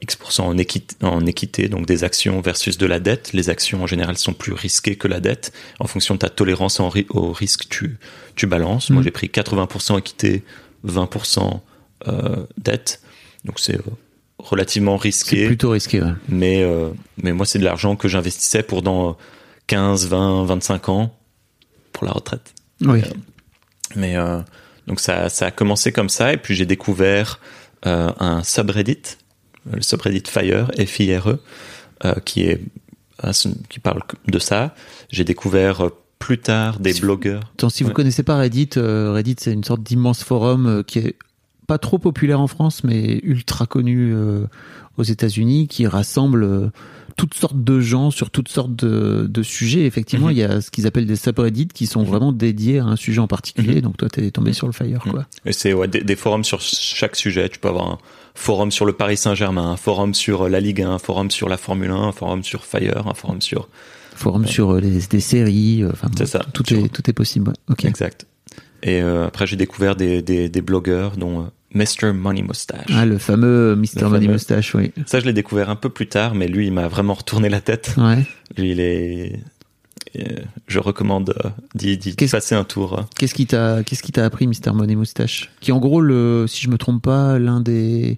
X% en équité, en équité, donc des actions versus de la dette. Les actions en général sont plus risquées que la dette. En fonction de ta tolérance en ri- au risque, tu, tu balances. Moi, Mhm. j'ai pris 80% équité, 20% euh, dette. Donc c'est relativement risqué. C'est plutôt risqué. Ouais. Mais, euh, mais moi, c'est de l'argent que j'investissais pour dans euh, 15, 20, 25 ans pour la retraite. Oui. Mais euh, donc ça, ça a commencé comme ça, et puis j'ai découvert euh, un subreddit, le subreddit Fire, F-I-R-E, euh, qui est qui parle de ça. J'ai découvert euh, plus tard des Si- blogueurs. Attends, si vous Ouais. connaissez pas Reddit, euh, Reddit c'est une sorte d'immense forum euh, qui est pas trop populaire en France, mais ultra connu euh, aux États-Unis, qui rassemble euh, toutes sortes de gens sur toutes sortes de, de sujets. Effectivement, Mhm. il y a ce qu'ils appellent des subreddits qui sont vraiment dédiés à un sujet en particulier. Mhm. Donc toi, t'es tombé sur le Fire, quoi. Et c'est ouais, des, des forums sur chaque sujet. Tu peux avoir un forum sur le Paris Saint-Germain, un forum sur la Ligue 1, un forum sur la Formule 1, un forum sur Fire, un forum sur... Forum sur euh, les, des séries. euh, Enfin, C'est ça. Tout est tout est possible. ouais. Ok. Exact. Et euh, après, j'ai découvert des, des, des blogueurs, dont euh, Mr. Money Mustache. Ah, le fameux Mr. Le Money fameux. Mustache, oui. Ça, je l'ai découvert un peu plus tard, mais lui, il m'a vraiment retourné la tête. Ouais. Lui, il est. euh, je recommande euh, d'y passer un tour. Qu'est-ce qui t'a qu'est-ce qui t'a appris Mr Money Moustache Qui en gros le si je me trompe pas l'un des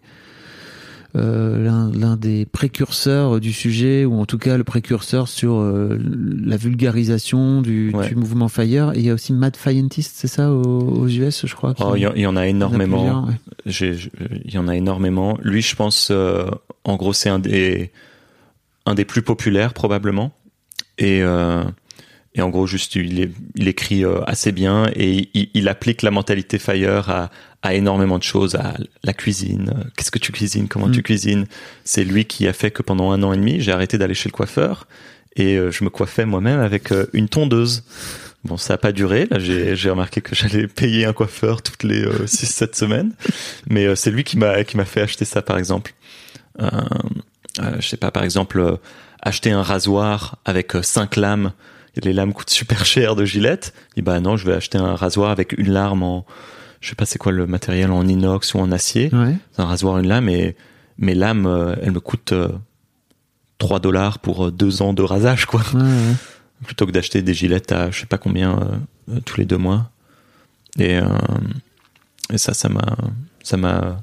euh, l'un des précurseurs du sujet ou en tout cas le précurseur sur euh, la vulgarisation du, Ouais. du mouvement Fire et il y a aussi Mad Scientist c'est ça aux, aux US je crois Oh, il y, en- il y en a énormément. ouais. Il y en a énormément. Lui, je pense, euh, en gros, c'est un des, un des plus populaires, probablement. Et, et en gros, juste, il, écrit assez bien et il, il applique la mentalité Fire à, à énormément de choses, à la cuisine. euh, Qu'est-ce que tu cuisines? Comment Mm. tu cuisines? C'est lui qui a fait que pendant un an et demi, j'ai arrêté d'aller chez le coiffeur et euh, je me coiffais moi-même avec euh, une tondeuse. Bon, ça a pas duré. Là, j'ai j'ai remarqué que j'allais payer un coiffeur toutes les 6-7 semaines. Mais euh, c'est lui qui m'a qui m'a fait acheter ça, par exemple. Euh, euh, je sais pas, par exemple, euh, acheter un rasoir avec euh, cinq lames. Et les lames coûtent super cher de Gillette. Et bah non, je vais acheter un rasoir avec une lame en, je sais pas c'est quoi le matériel, en inox ou en acier. Ouais. Un rasoir, une lame, et mes lames, euh, elles me coûtent euh, 3 dollars pour euh, deux ans de rasage, quoi Ouais, ouais. plutôt que d'acheter des gilettes à je sais pas combien euh, euh, tous les deux mois. Et, euh, et ça, ça m'a, ça m'a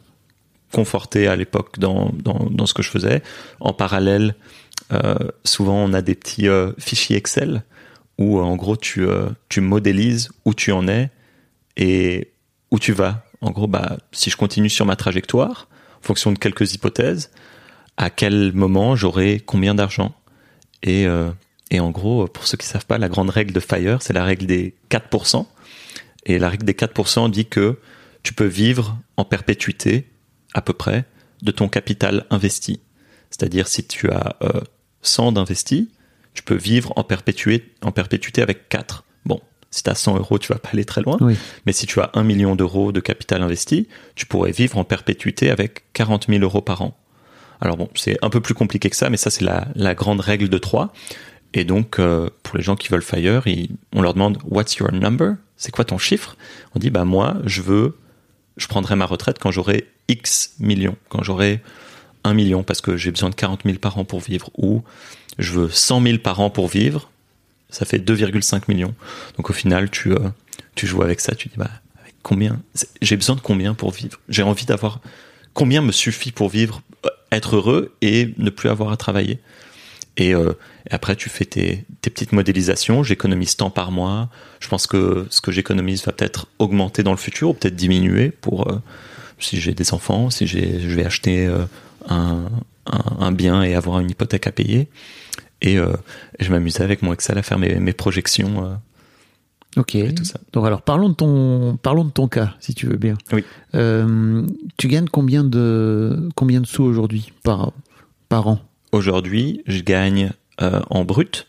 conforté à l'époque dans, dans, dans ce que je faisais. En parallèle, euh, souvent on a des petits euh, fichiers Excel où euh, en gros tu, euh, tu modélises où tu en es et où tu vas. En gros, bah, si je continue sur ma trajectoire, en fonction de quelques hypothèses, à quel moment j'aurai combien d'argent. Et, euh, et en gros, pour ceux qui savent pas, la grande règle de Fire, c'est la règle des 4%. Et la règle des 4% dit que tu peux vivre en perpétuité, à peu près, de ton capital investi. C'est-à-dire, si tu as euh, 100 d'investis, tu peux vivre en, perpétué, en perpétuité avec 4. Si tu as 100 euros, tu vas pas aller très loin. Oui. Mais si tu as 1 million d'euros de capital investi, tu pourrais vivre en perpétuité avec 40 000 euros par an. Alors bon, c'est un peu plus compliqué que ça, mais ça c'est la, la grande règle de 3. Et donc, euh, pour les gens qui veulent Fire, ils- on leur demande What's your number? C'est quoi ton chiffre? On dit Bah moi, je veux, je prendrai ma retraite quand j'aurai X millions, quand j'aurai 1 million, parce que j'ai besoin de 40 000 par an pour vivre, ou je veux 100 000 par an pour vivre, ça fait 2,5 millions. Donc au final, tu, euh, tu joues avec ça, tu dis Bah, combien J'ai besoin de combien pour vivre? J'ai envie d'avoir. Combien me suffit pour vivre, euh, être heureux et ne plus avoir à travailler? Et, euh, et après, tu fais tes, tes petites modélisations. J'économise tant par mois. Je pense que ce que j'économise va peut-être augmenter dans le futur ou peut-être diminuer pour si j'ai des enfants, si je vais acheter un, un bien et avoir une hypothèque à payer. Et, euh, et je m'amusais avec mon Excel à faire mes, mes projections. euh. Ok. tout ça. Donc alors parlons de ton parlons de ton cas si tu veux bien. Oui. Euh, tu gagnes combien de combien de sous aujourd'hui par par an? Aujourd'hui, je gagne euh, en brut.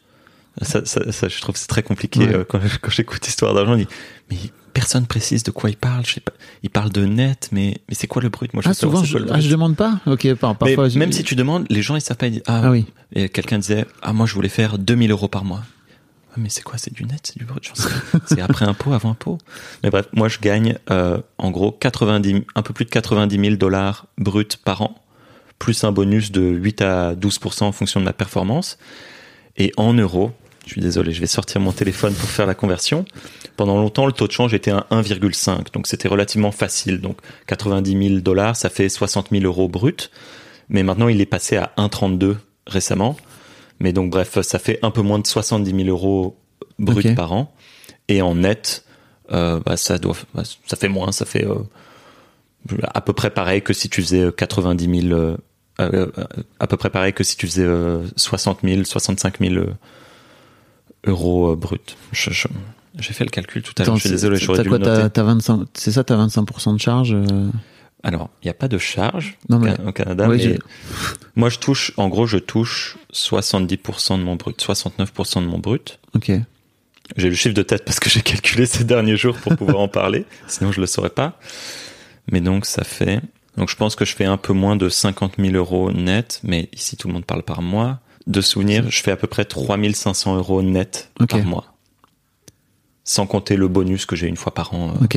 Ça, ça, ça, je trouve que c'est très compliqué Ouais. euh, quand, quand j'écoute Histoire d'argent. Je dis, mais personne précise de quoi il parle. Je sais pas. Il parle de net, mais, mais c'est quoi le brut? Moi, je Ah veux savoir souvent je, ah, brut. je demande pas? Ok par, parfois. je- même si tu demandes, les gens ils savent pas. Ils disent, ah, Ah oui. Et quelqu'un disait, ah moi je voulais faire 2000 euros par mois. Ah, mais c'est quoi? C'est du net? C'est du brut? C'est après impôt, avant impôt. Mais bref, moi je gagne euh, en gros 90, un peu plus de 90 000 dollars bruts par an, plus un bonus de 8 à 12% en fonction de ma performance. Et en euros, je suis désolé, je vais sortir mon téléphone pour faire la conversion. Pendant longtemps, le taux de change était à 1,5, donc c'était relativement facile. Donc 90 000 dollars, ça fait 60 000 euros bruts. Mais maintenant, il est passé à 1,32 récemment. Mais donc, bref, ça fait un peu moins de 70 000 euros bruts Ok. par an. Et en net, euh, bah, ça doit, bah, ça fait moins, ça fait euh, à peu près pareil que si tu faisais 90 000, euh, euh, à peu près pareil que si tu faisais euh, 60 000, 65 000 euh, euros euh. Je- je- J'ai fait le calcul tout à l'heure. Je suis c'est- désolé, j'aurais dû quoi, le noter. t'as 25 c'est ça t'as 25% de charge euh, Alors, il n'y a pas de charge Non, au mais- Ca- au Canada, Ouais, mais j'ai- moi je touche, en gros, je touche 70% de mon brut, 69% de mon brut. Ok. J'ai le chiffre de tête parce que j'ai calculé ces derniers jours pour pouvoir en parler, sinon je le saurais pas. Mais donc ça fait, donc je pense que je fais un peu moins de 50 000 euros net, mais ici tout le monde parle par mois. De souvenir, je fais à peu près 3500 euros net par mois. Sans compter le bonus que j'ai une fois par an, euh,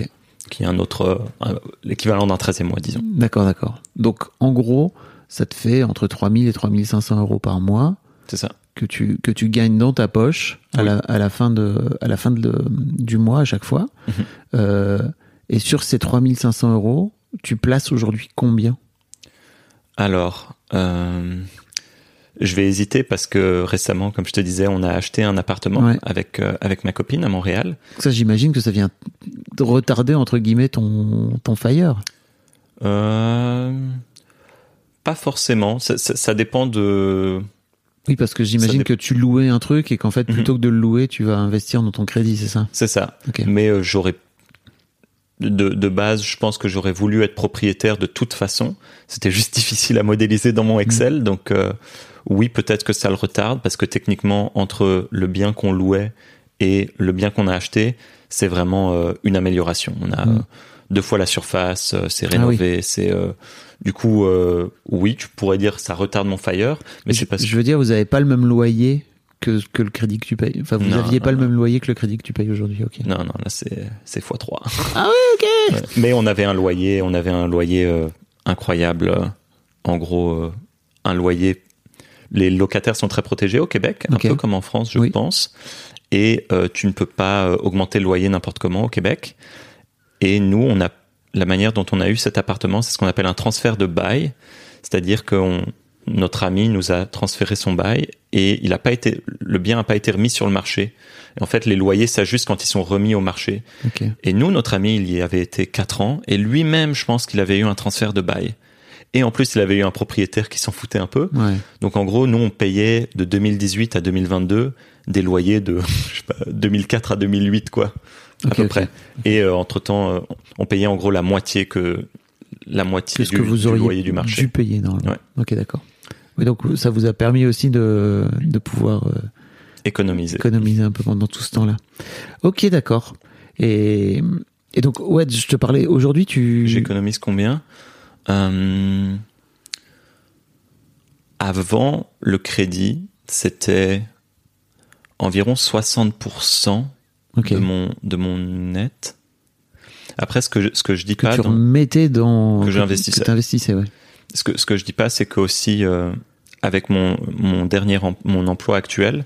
qui est un autre, euh, l'équivalent d'un 13e mois, disons. D'accord d'accord. Donc en gros ça te fait entre 3000 et 3500 euros par mois C'est ça. que tu que tu gagnes dans ta poche à Oui. la à la fin de à la fin de le- du mois à chaque fois. Mhm. Euh, et sur ces 3500 euros, tu places aujourd'hui combien? Alors, je vais hésiter parce que récemment, comme je te disais, on a acheté un appartement Ouais. avec euh, avec ma copine à Montréal. Ça, j'imagine que ça vient retarder entre guillemets ton ton fire. Euh, pas forcément. Ça, ça- ça dépend de. Oui, parce que j'imagine que tu louais un truc et qu'en fait, Mhm. plutôt que de le louer, tu vas investir dans ton crédit, c'est ça? C'est ça. Ok. Mais euh, j'aurais de, de base, je pense que j'aurais voulu être propriétaire de toute façon. C'était juste difficile à modéliser dans mon Excel, donc euh, oui, peut-être que ça le retarde parce que techniquement, entre le bien qu'on louait et le bien qu'on a acheté, c'est vraiment euh, une amélioration. On a Mm. euh, deux fois la surface, euh, c'est Ah rénové, c'est euh, du coup, euh, oui, tu pourrais dire que ça retarde mon fire, mais c'est parce je veux dire, vous avez pas le même loyer que, que le crédit que tu payes? Enfin, vous Non, aviez non, pas le non. même loyer que le crédit que tu payes aujourd'hui. Ok. Non, non, là c'est c'est x 3 Ah ouais, ok. Ouais. Mais on avait un loyer, on avait un loyer incroyable. En gros, un loyer. Les locataires sont très protégés au Québec, un peu comme en France, je Oui. pense. Et euh, tu ne peux pas euh, augmenter le loyer n'importe comment au Québec. Et nous, on a la manière dont on a eu cet appartement, c'est ce qu'on appelle un transfert de bail, c'est-à-dire que on- notre ami nous a transféré son bail et il a pas été, le bien n'a pas été remis sur le marché. En fait, les loyers s'ajustent quand ils sont remis au marché. Et nous, notre ami, il y avait été 4 ans, et lui-même, je pense qu'il avait eu un transfert de bail. Et en plus, il avait eu un propriétaire qui s'en foutait un peu. Ouais. Donc en gros, nous, on payait de 2018 à 2022 des loyers de je sais pas, 2004 à 2008, quoi, à peu près. Et euh, entre-temps, euh, on payait en gros la moitié que la moitié du, que vous du auriez loyer du marché. dû payer normalement Ouais. Ok, d'accord. Donc ça vous a permis aussi de, de pouvoir euh, Économiser. économiser un peu pendant tout ce temps-là. Ok, d'accord. Et, et donc, ouais, je te parlais, aujourd'hui, tu... J'économise combien? Euh, Avant le crédit, c'était environ 60% Ok. de mon de mon net. Après, ce que je, ce que je dis que pas, tu dans- remettais dans... Que j'investissais. Ouais. ce que ce que je dis pas, c'est que aussi euh, avec mon mon dernier em- mon emploi actuel,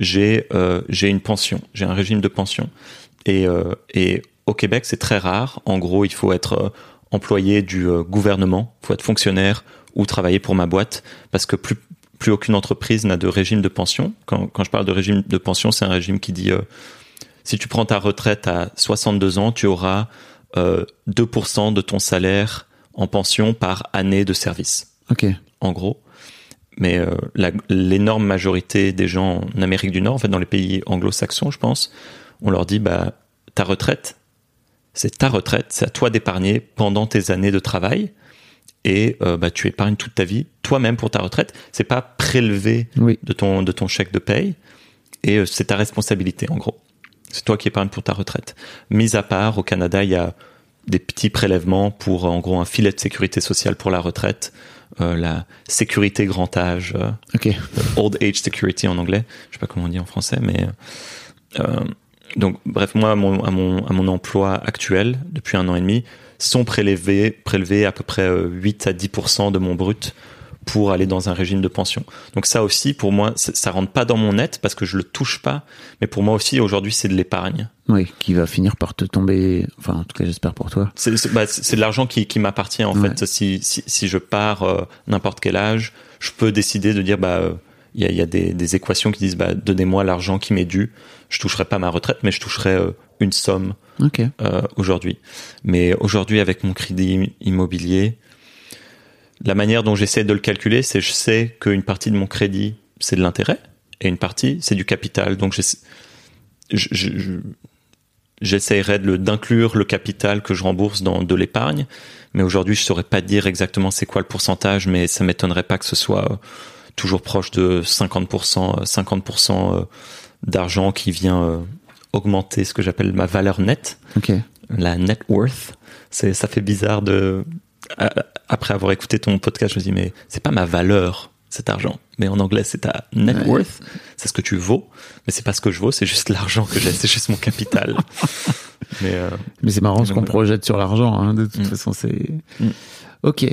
j'ai euh, une pension, j'ai un régime de pension et euh, et au Québec c'est très rare. En gros, il faut être employé du euh, gouvernement, faut être fonctionnaire ou travailler pour ma boîte parce que plus plus aucune entreprise n'a de régime de pension. Quand quand je parle de régime de pension, c'est un régime qui dit euh, si tu prends ta retraite à 62 ans, tu auras euh, 2% de ton salaire en pension par année de service Ok. en gros. mais euh, l'énorme majorité des gens en Amérique du Nord, en fait, dans les pays anglo-saxons, je pense, on leur dit bah ta retraite, c'est ta retraite, c'est à toi d'épargner pendant tes années de travail et euh, bah tu épargnes toute ta vie toi-même pour ta retraite. C'est pas prélevé Oui. de ton de ton chèque de paye et euh, c'est ta responsabilité en gros. C'est toi qui épargnes pour ta retraite. Mis à part au Canada, il y a des petits prélèvements pour en gros un filet de sécurité sociale pour la retraite, euh, la sécurité grand âge, euh, Ok. old age security en anglais. Je sais pas comment on dit en français, mais euh, donc bref, moi à mon, à mon à mon emploi actuel depuis un an et demi sont prélevés prélevés à peu près euh, 8 à 10% de mon brut pour aller dans un régime de pension. Donc ça aussi pour moi ça rentre pas dans mon net parce que je le touche pas, mais pour moi aussi aujourd'hui c'est de l'épargne. Oui, qui va finir par te tomber. Enfin, en tout cas, j'espère pour toi. C'est bah, de l'argent qui, qui m'appartient en Ouais. fait. Si, si, si je pars euh, n'importe quel âge, je peux décider de dire bah euh, il y a, il y a des, des équations qui disent bah donnez-moi l'argent qui m'est dû. Je toucherai pas ma retraite, mais je toucherai euh, une somme euh, aujourd'hui. Mais aujourd'hui avec mon crédit immobilier, la manière dont j'essaie de le calculer, c'est je sais qu'une partie de mon crédit c'est de l'intérêt et une partie c'est du capital. Donc j'essa- je, je, je- j'essaierai d'inclure le capital que je rembourse dans de l'épargne, mais aujourd'hui je saurais pas dire exactement c'est quoi le pourcentage, mais ça m'étonnerait pas que ce soit euh, toujours proche de 50%, euh, 50% euh, d'argent qui vient euh, augmenter ce que j'appelle ma valeur nette, la net worth. C'est, ça fait bizarre de, après avoir écouté ton podcast, je me dis mais c'est pas ma valeur cet argent, mais en anglais c'est ta net Ouais. worth, c'est ce que tu vaux, mais c'est pas ce que je vaux, c'est juste l'argent que j'ai, c'est juste mon capital. mais euh, Mais c'est marrant ce qu'on projette sur l'argent. Hein, de toute Mm. façon, c'est. Mm. Ok.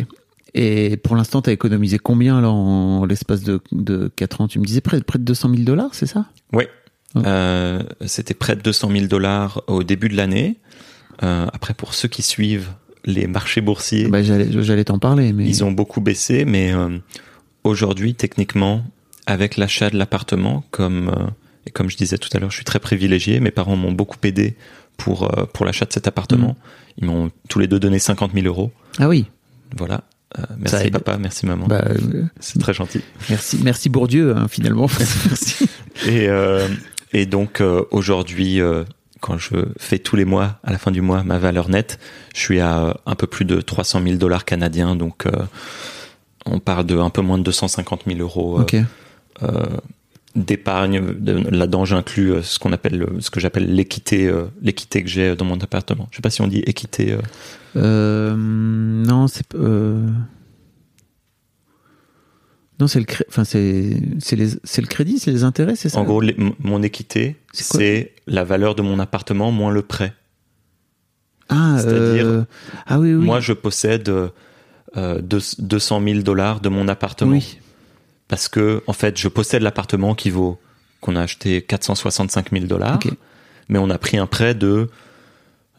Et pour l'instant, t'as économisé combien là en l'espace de, de 4 ans? Tu me disais près, près de 200 000 dollars, c'est ça? Oui. Euh, c'était près de 200 000 dollars au début de l'année. Euh, après, pour ceux qui suivent les marchés boursiers, bah, J'allais t'en parler, mais. ils ont beaucoup baissé, mais euh, aujourd'hui, techniquement, avec l'achat de l'appartement, comme et comme je disais tout à l'heure, je suis très privilégié. Mes parents m'ont beaucoup aidé pour pour l'achat de cet appartement. Ils m'ont tous les deux donné 50 000 euros. Ah oui. Voilà. Euh, merci papa, merci maman. Bah, euh, C'est très gentil. merci, merci Bourdieu, hein, finalement. merci. Et, euh, et donc euh, aujourd'hui, euh, quand je fais tous les mois, à la fin du mois, ma valeur nette, je suis à un peu plus de 300 000 dollars canadiens. Donc euh, on parle de un peu moins de 250 000 euros Ok. euh, d'épargne. De- Là-dedans, j'inclus euh, ce qu'on appelle, le- ce que j'appelle l'équité, euh, l'équité que j'ai dans mon appartement. Je sais pas si on dit équité. euh, Euh, non, c'est. Euh... Non, c'est le, cré... enfin, c'est, c'est, les... le crédit, c'est les intérêts, c'est ça? En gros, les- mon équité, C'est la valeur de mon appartement moins le prêt. Ah, c'est-à-dire, euh, ah oui, oui. Moi, je possède euh, deux- 200 000 dollars de mon appartement. oui. Parce que, en fait, je possède l'appartement qui vaut, qu'on a acheté 465 000 dollars. Mais on a pris un prêt de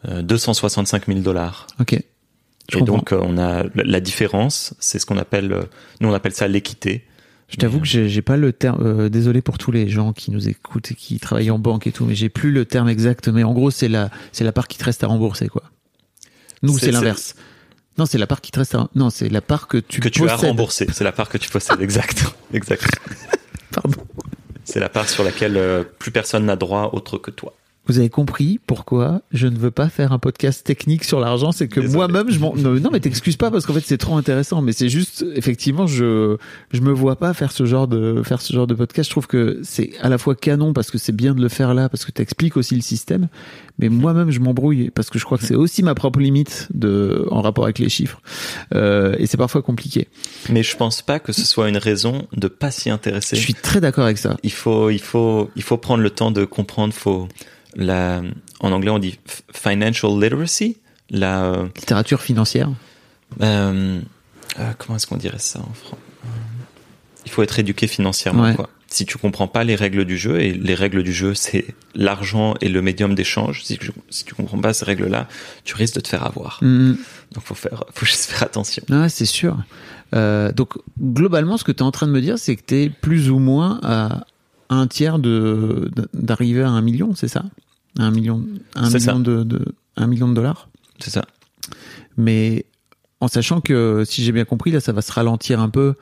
euh, 265 000 dollars. Ok. Je Et comprends. donc, euh, on a la- différence, c'est ce qu'on appelle, euh, nous on appelle ça l'équité. Je t'avoue que j'ai pas le terme. euh, désolé pour tous les gens qui nous écoutent et qui travaillent en banque et tout, mais j'ai plus le terme exact. Mais en gros, c'est la c'est la part qui te reste à rembourser, quoi. Nous, c'est l'inverse. Non, c'est la part qui te reste à. Non, c'est la part que tu que tu as possèdes. remboursé. C'est la part que tu possèdes, exact. exact. Pardon. C'est la part sur laquelle euh, plus personne n'a droit autre que toi. Vous avez compris pourquoi je ne veux pas faire un podcast technique sur l'argent, c'est que moi-même je m'en non, non, mais t'excuses pas parce qu'en fait c'est trop intéressant mais c'est juste effectivement je je me vois pas faire ce genre de faire ce genre de podcast, je trouve que c'est à la fois canon parce que c'est bien de le faire là parce que t'expliques aussi le système mais moi-même je m'embrouille parce que je crois que c'est aussi ma propre limite de en rapport avec les chiffres. Euh, et c'est parfois compliqué. Mais je pense pas que ce soit une raison de pas s'y intéresser. Je suis très d'accord avec ça. Il faut, il faut, il faut prendre le temps de comprendre. Faut la, en anglais on dit financial literacy. La, euh, Littérature financière. euh, euh, comment est-ce qu'on dirait ça en français Il faut être éduqué financièrement. Ouais. Quoi. Si tu comprends pas les règles du jeu et les règles du jeu, c'est l'argent et le médium d'échange. Si, tu- si tu comprends pas ces règles-là, tu risques de te faire avoir. Mhm. Donc faut faire, faut juste faire attention. Ah, c'est sûr. Euh, donc globalement, ce que tu es en train de me dire, c'est que tu es plus ou moins à un tiers de d'arriver à un million, c'est ça? Un million, un de, de un million de dollars. C'est ça. Mais en sachant que, si j'ai bien compris, là, ça va se ralentir un peu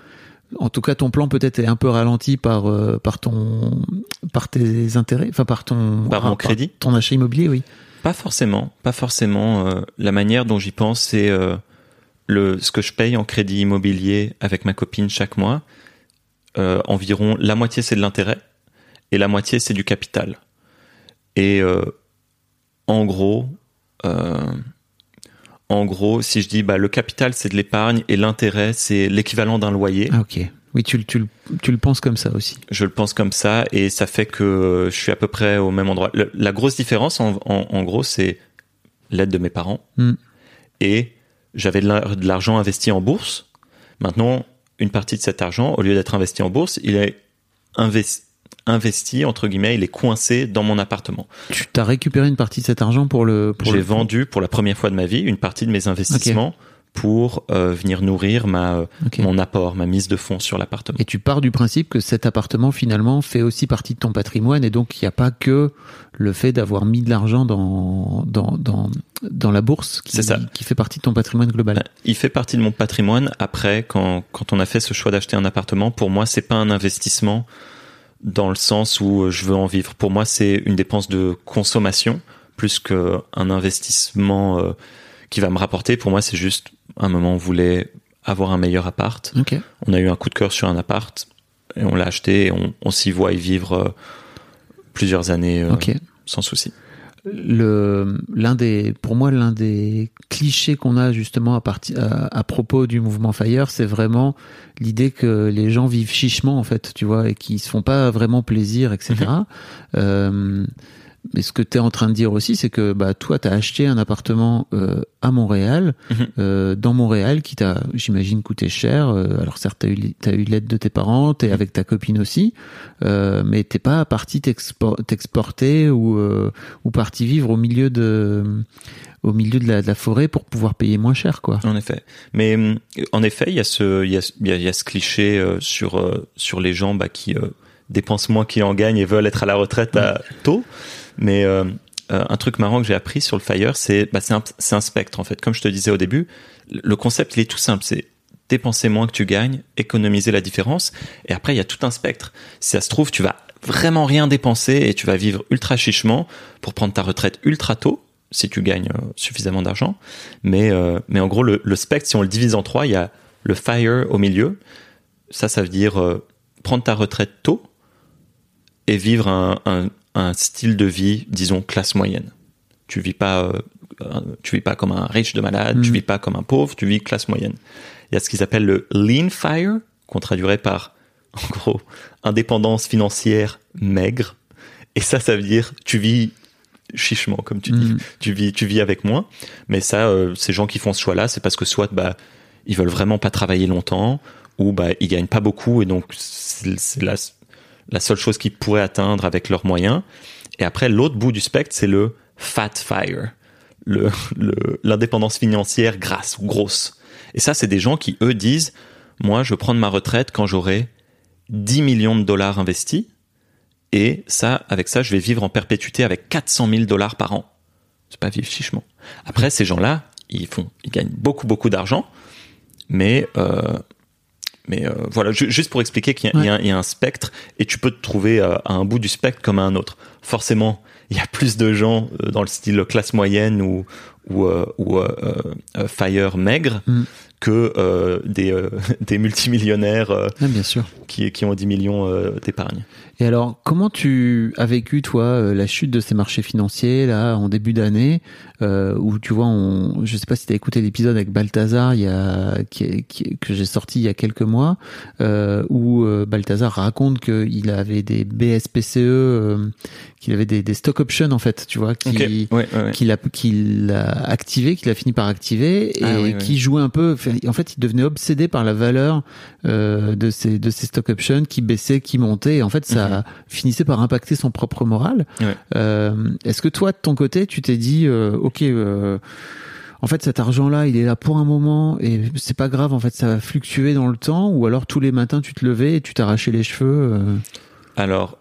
en tout cas, ton plan peut-être est un peu ralenti par euh, par ton par tes intérêts, enfin par ton Par mon crédit ton achat immobilier, oui. Pas forcément, pas forcément. euh, la manière dont j'y pense, c'est euh, le ce que je paye en crédit immobilier avec ma copine chaque mois. Environ la moitié c'est de l'intérêt et la moitié c'est du capital. Et euh, en gros, euh, en gros, si je dis bah le capital c'est de l'épargne et l'intérêt c'est l'équivalent d'un loyer. Ah, ok. Oui, tu, le- tu, tu le penses comme ça aussi. Je le pense comme ça et ça fait que je suis à peu près au même endroit. Le- la grosse différence, en, en- en gros, c'est l'aide de mes parents Hmm. et j'avais de l'argent investi en bourse. Maintenant, une partie de cet argent, au lieu d'être investi en bourse, il est investi, investi entre guillemets, il est coincé dans mon appartement. Tu t'as récupéré une partie de cet argent pour le. Pour J'ai le- vendu pour la première fois de ma vie une partie de mes investissements pour euh, venir nourrir ma euh, mon apport, ma mise de fonds sur l'appartement. Et tu pars du principe que cet appartement finalement fait aussi partie de ton patrimoine et donc il n'y a pas que le fait d'avoir mis de l'argent dans, dans, dans, dans la bourse qui, ça. qui fait partie de ton patrimoine global. Il fait partie de mon patrimoine. Après, quand, quand on a fait ce choix d'acheter un appartement, pour moi, c'est pas un investissement dans le sens où je veux en vivre. Pour moi, c'est une dépense de consommation plus qu'un investissement euh, qui va me rapporter. Pour moi, c'est juste un moment où on voulait avoir un meilleur appart. On a eu un coup de cœur sur un appart et on l'a acheté et on, on s'y voit y vivre euh, plusieurs années euh, sans souci. L'un des pour moi l'un des clichés qu'on a justement à à, à propos du mouvement Fire c'est vraiment l'idée que les gens vivent chichement en fait tu vois et qu'ils se font pas vraiment plaisir etc Euh, mais ce que tu es en train de dire aussi c'est que bah toi tu as acheté un appartement euh, à Montréal Mhm. euh, dans Montréal qui t'a j'imagine coûté cher euh, alors certes tu as eu t'as eu l'aide de tes parents t'es avec ta copine aussi euh, mais t'es pas parti t'expo- t'exporter ou euh, ou parti vivre au milieu de au milieu de la, de la forêt pour pouvoir payer moins cher quoi. En effet. Mais hum, en effet, il y a ce, il y a, y a- y a ce cliché euh, sur, euh, sur les gens bah, qui euh, dépensent moins qu'ils en gagnent et veulent être à la retraite à, tôt. Mais euh, euh, un truc marrant que j'ai appris sur le Fire, c'est bah, c'est un, un spectre en fait. Comme je te disais au début, le concept il est tout simple. C'est dépenser moins que tu gagnes, économiser la différence. Et après, il y a tout un spectre. Si ça se trouve, tu vas vraiment rien dépenser et tu vas vivre ultra chichement pour prendre ta retraite ultra tôt si tu gagnes euh, suffisamment d'argent. Mais, mais en gros, le, le spectre, si on le divise en trois, il y a le fire au milieu. Ça, ça veut dire prendre ta retraite tôt et vivre un, un style de vie, disons, classe moyenne. Tu vis pas, euh, tu vis pas comme un riche de malade, tu Mm. vis pas comme un pauvre, tu vis classe moyenne. Il y a ce qu'ils appellent le lean fire, qu'on traduirait par, en gros, indépendance financière maigre. Et ça, ça veut dire tu vis chichement, comme tu dis. Mm. Tu vis, tu vis avec moins. Mais ça, euh, ces gens qui font ce choix-là, c'est parce que soit, bah, ils veulent vraiment pas travailler longtemps, ou bah, ils gagnent pas beaucoup, et donc c'est c'est la, seule chose qu'ils pourraient atteindre avec leurs moyens. Et après, l'autre bout du spectre, c'est le fat fire, le le- l'indépendance financière grasse ou grosse. Et ça, c'est des gens qui, eux, disent, moi, je veux prendre ma retraite quand j'aurai 10 millions de dollars investis, et ça, avec ça, je vais vivre en perpétuité avec 400 000 dollars par an. C'est pas vivre chichement. Après, ces gens-là, ils font, ils gagnent beaucoup, beaucoup d'argent, mais euh, mais euh, voilà, ju- juste pour expliquer qu'il y, a- un- spectre et tu peux te trouver euh, à un bout du spectre comme à un autre. Forcément, il y a plus de gens euh, dans le style classe moyenne ou ou, euh, fire maigre Mm. Que euh, des euh, des multimillionnaires euh, Ah, bien sûr. qui qui ont 10 millions euh, d'épargne. Et alors, comment tu as vécu, toi, euh, la chute de ces marchés financiers, là, en début d'année, euh, où, tu vois, on, je sais pas si tu as écouté l'épisode avec Balthazar, il y a, qui, qui que j'ai sorti il y a quelques mois, euh, où euh, Balthazar raconte qu'il avait des BSPCE, euh, qu'il avait des, des stock options, en fait, tu vois, qui, Ok. Ouais, ouais, ouais. qu'il a qu'il a activé, qu'il a fini par activer et Ah oui, qui jouait un peu. En fait, il devenait obsédé par la valeur euh, de ces de ces stock options qui baissaient, qui montaient. Et en fait, ça finissait par impacter son propre moral. Mhm. Ouais. Euh, Est-ce que toi, de ton côté, tu t'es dit, euh, ok. en fait, cet argent-là, il est là pour un moment et c'est pas grave. En fait, ça va fluctuer dans le temps, ou alors tous les matins, tu te levais et tu t'arrachais les cheveux. Alors,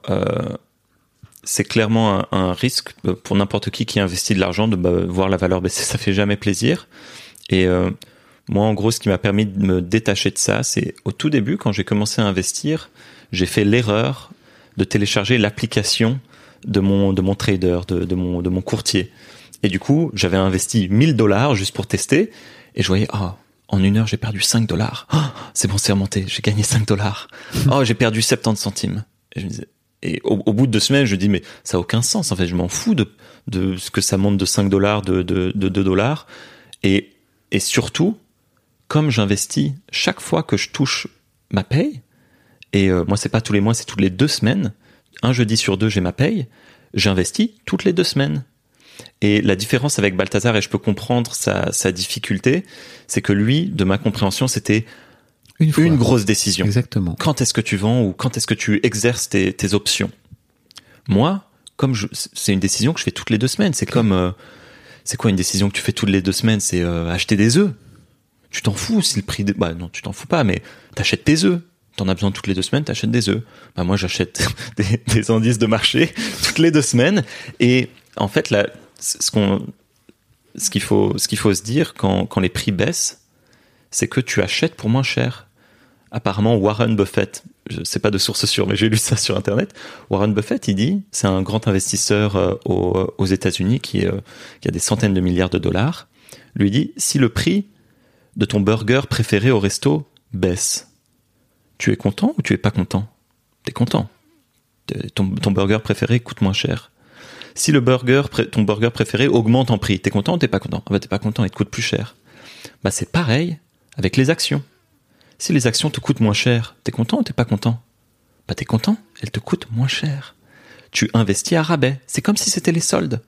c'est clairement un, un risque pour n'importe qui qui investit de l'argent de bah, voir la valeur baisser. Ça fait jamais plaisir. Et euh, Moi, en gros, ce qui m'a permis de me détacher de ça, c'est au tout début, quand j'ai commencé à investir, j'ai fait l'erreur de télécharger l'application de mon, de mon trader, de, de, mon, de mon courtier. Et du coup, j'avais investi 1000 dollars juste pour tester, et je voyais, ah, en une heure, j'ai perdu 5 dollars. Ah, c'est bon, c'est remonté, j'ai gagné 5 dollars. Oh, j'ai perdu 70 centimes. Et, je me disais, et au, bout de deux semaines, je dis, mais ça a aucun sens. En fait, je m'en fous de, de ce que ça monte de 5 dollars, de, de, de 2 dollars. Et, et surtout, comme j'investis chaque fois que je touche ma paye, et euh, moi c'est pas tous les mois, c'est toutes les deux semaines, un jeudi sur deux j'ai ma paye, j'investis toutes les deux semaines. Et la différence avec Balthazar, et je peux comprendre sa, sa difficulté, c'est que lui, de ma compréhension, c'était une, une, grosse décision. Exactement. Quand est-ce que tu vends ou quand est-ce que tu exerces tes, tes options? Moi, comme c'est une décision que je fais toutes les deux semaines, c'est comme... Euh, c'est quoi une décision que tu fais toutes les deux semaines? C'est euh, acheter des œufs. Tu t'en fous si le prix... Bah non, tu t'en fous pas, mais t'achètes tes œufs t'en as besoin toutes les deux semaines, t'achètes des œufs. Bah moi j'achète des, indices de marché toutes les deux semaines. Et en fait là, ce qu'on, ce qu'il faut, ce qu'il faut se dire quand, quand les prix baissent, c'est que tu achètes pour moins cher. Apparemment Warren Buffett, je sais pas de source sûre, mais j'ai lu ça sur internet. Warren Buffett, il dit, c'est un grand investisseur euh, aux, États-Unis euh, qui a des centaines de milliards de dollars. Lui dit, si le prix de ton burger préféré au resto baisse, tu es content ou tu es pas content? T'es content. Ton, burger préféré coûte moins cher. Si le burger, ton burger préféré augmente en prix, t'es content ou t'es pas content? Ah bah t'es pas content, il te coûte plus cher. Bah c'est pareil avec les actions. Si les actions te coûtent moins cher, t'es content ou t'es pas content? Bah t'es content, elles te coûtent moins cher. Tu investis à rabais, c'est comme si c'était les soldes.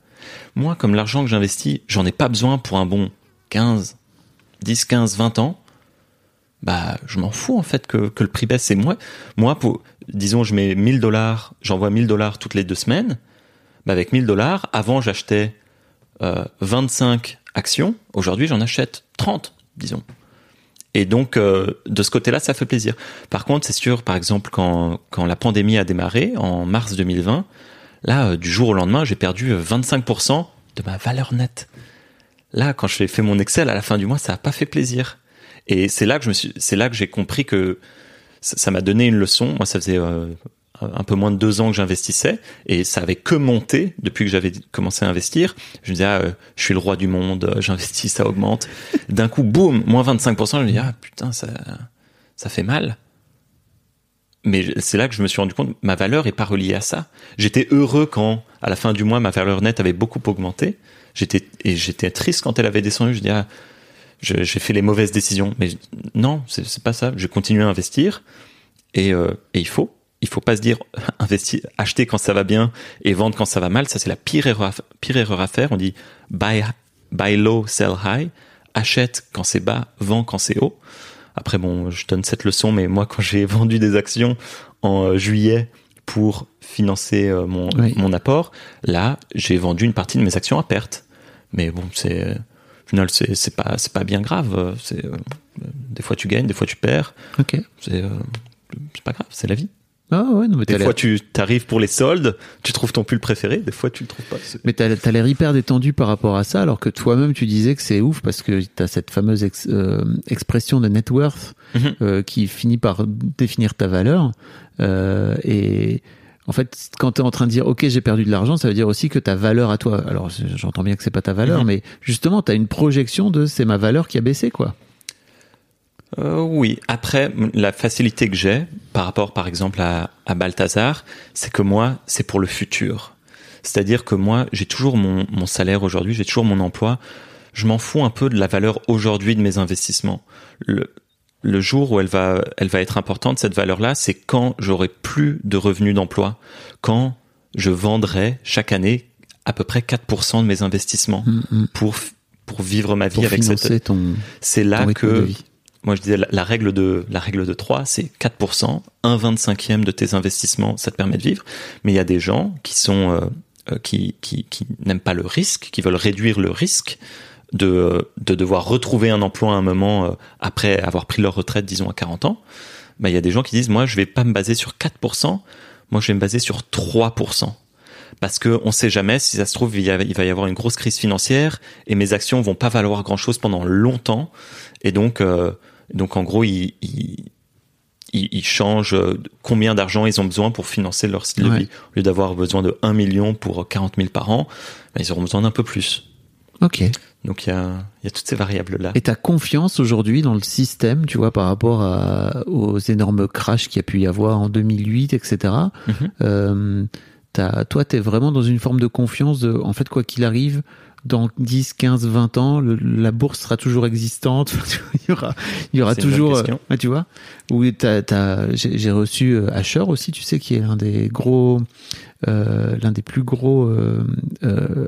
Moi, comme l'argent que j'investis, j'en ai pas besoin pour un bon 15, 10, 15, 20 ans bah je m'en fous en fait que, que le prix baisse. C'est moi, moi pour, disons je mets 1000 dollars, j'envoie 1000 dollars toutes les deux semaines. Bah avec 1000 dollars, avant j'achetais euh, 25 actions, aujourd'hui j'en achète 30, disons. Et donc euh, de ce côté-là, ça fait plaisir. Par contre, c'est sûr, par exemple, quand, quand la pandémie a démarré en mars 2020, là, euh, du jour au lendemain, j'ai perdu 25% de ma valeur nette. Là, quand je fait mon Excel à la fin du mois, ça a pas fait plaisir. Et c'est là que je me suis, c'est là que j'ai compris que ça m'a donné une leçon. Moi, ça faisait euh, un peu moins de deux ans que j'investissais et ça avait que monté depuis que j'avais commencé à investir. Je me disais, ah, euh, je suis le roi du monde, euh, j'investis, ça augmente. D'un coup, boum, moins 25%. Je me dis, ah putain, ça, ça fait mal. Mais c'est là que je me suis rendu compte, ma valeur est pas reliée à ça. J'étais heureux quand, à la fin du mois, ma valeur nette avait beaucoup augmenté. J'étais et j'étais triste quand elle avait descendu. Je dis, j'ai fait les mauvaises décisions. Mais non, c'est pas ça. Je continue à investir et, euh, et il faut. Il faut pas se dire investir, acheter quand ça va bien et vendre quand ça va mal. Ça c'est la pire erreur, pire erreur à faire. On dit buy, buy low, sell high. Achète quand c'est bas, vends quand c'est haut. Après bon, je donne cette leçon, mais moi quand j'ai vendu des actions en euh, juillet pour financer euh, mon, mon apport, là j'ai vendu une partie de mes actions à perte. Mais bon, c'est final, c'est pas c'est pas bien grave. C'est euh, des fois tu gagnes, des fois tu perds. Ok. C'est euh, c'est pas grave, c'est la vie. Ah ouais, non, mais des fois tu t'arrives pour les soldes, tu trouves ton pull préféré, des fois tu le trouves pas. Mais t'as as, l'air hyper détendu par rapport à ça, alors que toi-même tu disais que c'est ouf parce que t'as cette fameuse ex, euh, expression de net worth mm-hmm. euh, qui finit par définir ta valeur euh, et en fait, quand tu es en train de dire OK, j'ai perdu de l'argent, ça veut dire aussi que ta valeur à toi. Alors, j'entends bien que c'est pas ta valeur, mhm. mais justement, tu as une projection de c'est ma valeur qui a baissé, quoi. Euh, oui. Après, la facilité que j'ai par rapport, par exemple, à, à Balthazar, c'est que moi, c'est pour le futur. C'est-à-dire que moi, j'ai toujours mon, mon salaire aujourd'hui, j'ai toujours mon emploi. Je m'en fous un peu de la valeur aujourd'hui de mes investissements. Le, le jour où elle va, elle va être importante, cette valeur-là, c'est quand j'aurai plus de revenus d'emploi, quand je vendrai chaque année à peu près 4% de mes investissements mm, mm. pour, pour vivre ma vie pour avec cette. Ton, c'est là que, moi je disais, la, règle de, la règle de 3, c'est 4%, un 25e de tes investissements, ça te permet de vivre. Mais il y a des gens qui sont, euh, euh, qui, qui, qui n'aiment pas le risque, qui veulent réduire le risque de, de devoir retrouver un emploi à un moment euh, après avoir pris leur retraite, disons à 40 ans, bah, il y a des gens qui disent, moi, je vais pas me baser sur 4%, moi, je vais me baser sur 3%. Parce que on sait jamais si ça se trouve il, y a- il va y avoir une grosse crise financière et mes actions vont pas valoir grand chose pendant longtemps et donc euh, donc en gros ils, ils ils changent euh, combien d'argent ils ont besoin pour financer leur style de vie. Au lieu d'avoir besoin de 1 million pour 40 000 par an, ben, ils auront besoin d'un peu plus. Ok. Donc il y a, il y a toutes ces variables-là. Et ta confiance aujourd'hui dans le système, tu vois, par rapport à, aux énormes crashs qu'il y a pu y avoir en 2008, etc. Mhm. euh, t'as- toi, tu es vraiment dans une forme de confiance de, en fait, quoi qu'il arrive, dans 10, 15, 20 ans, le- la bourse sera toujours existante. il y aura, il y toujours, euh, tu vois. T'as, j'ai, reçu euh, Asher aussi, tu sais, qui est l'un des gros, euh, l'un des plus gros euh,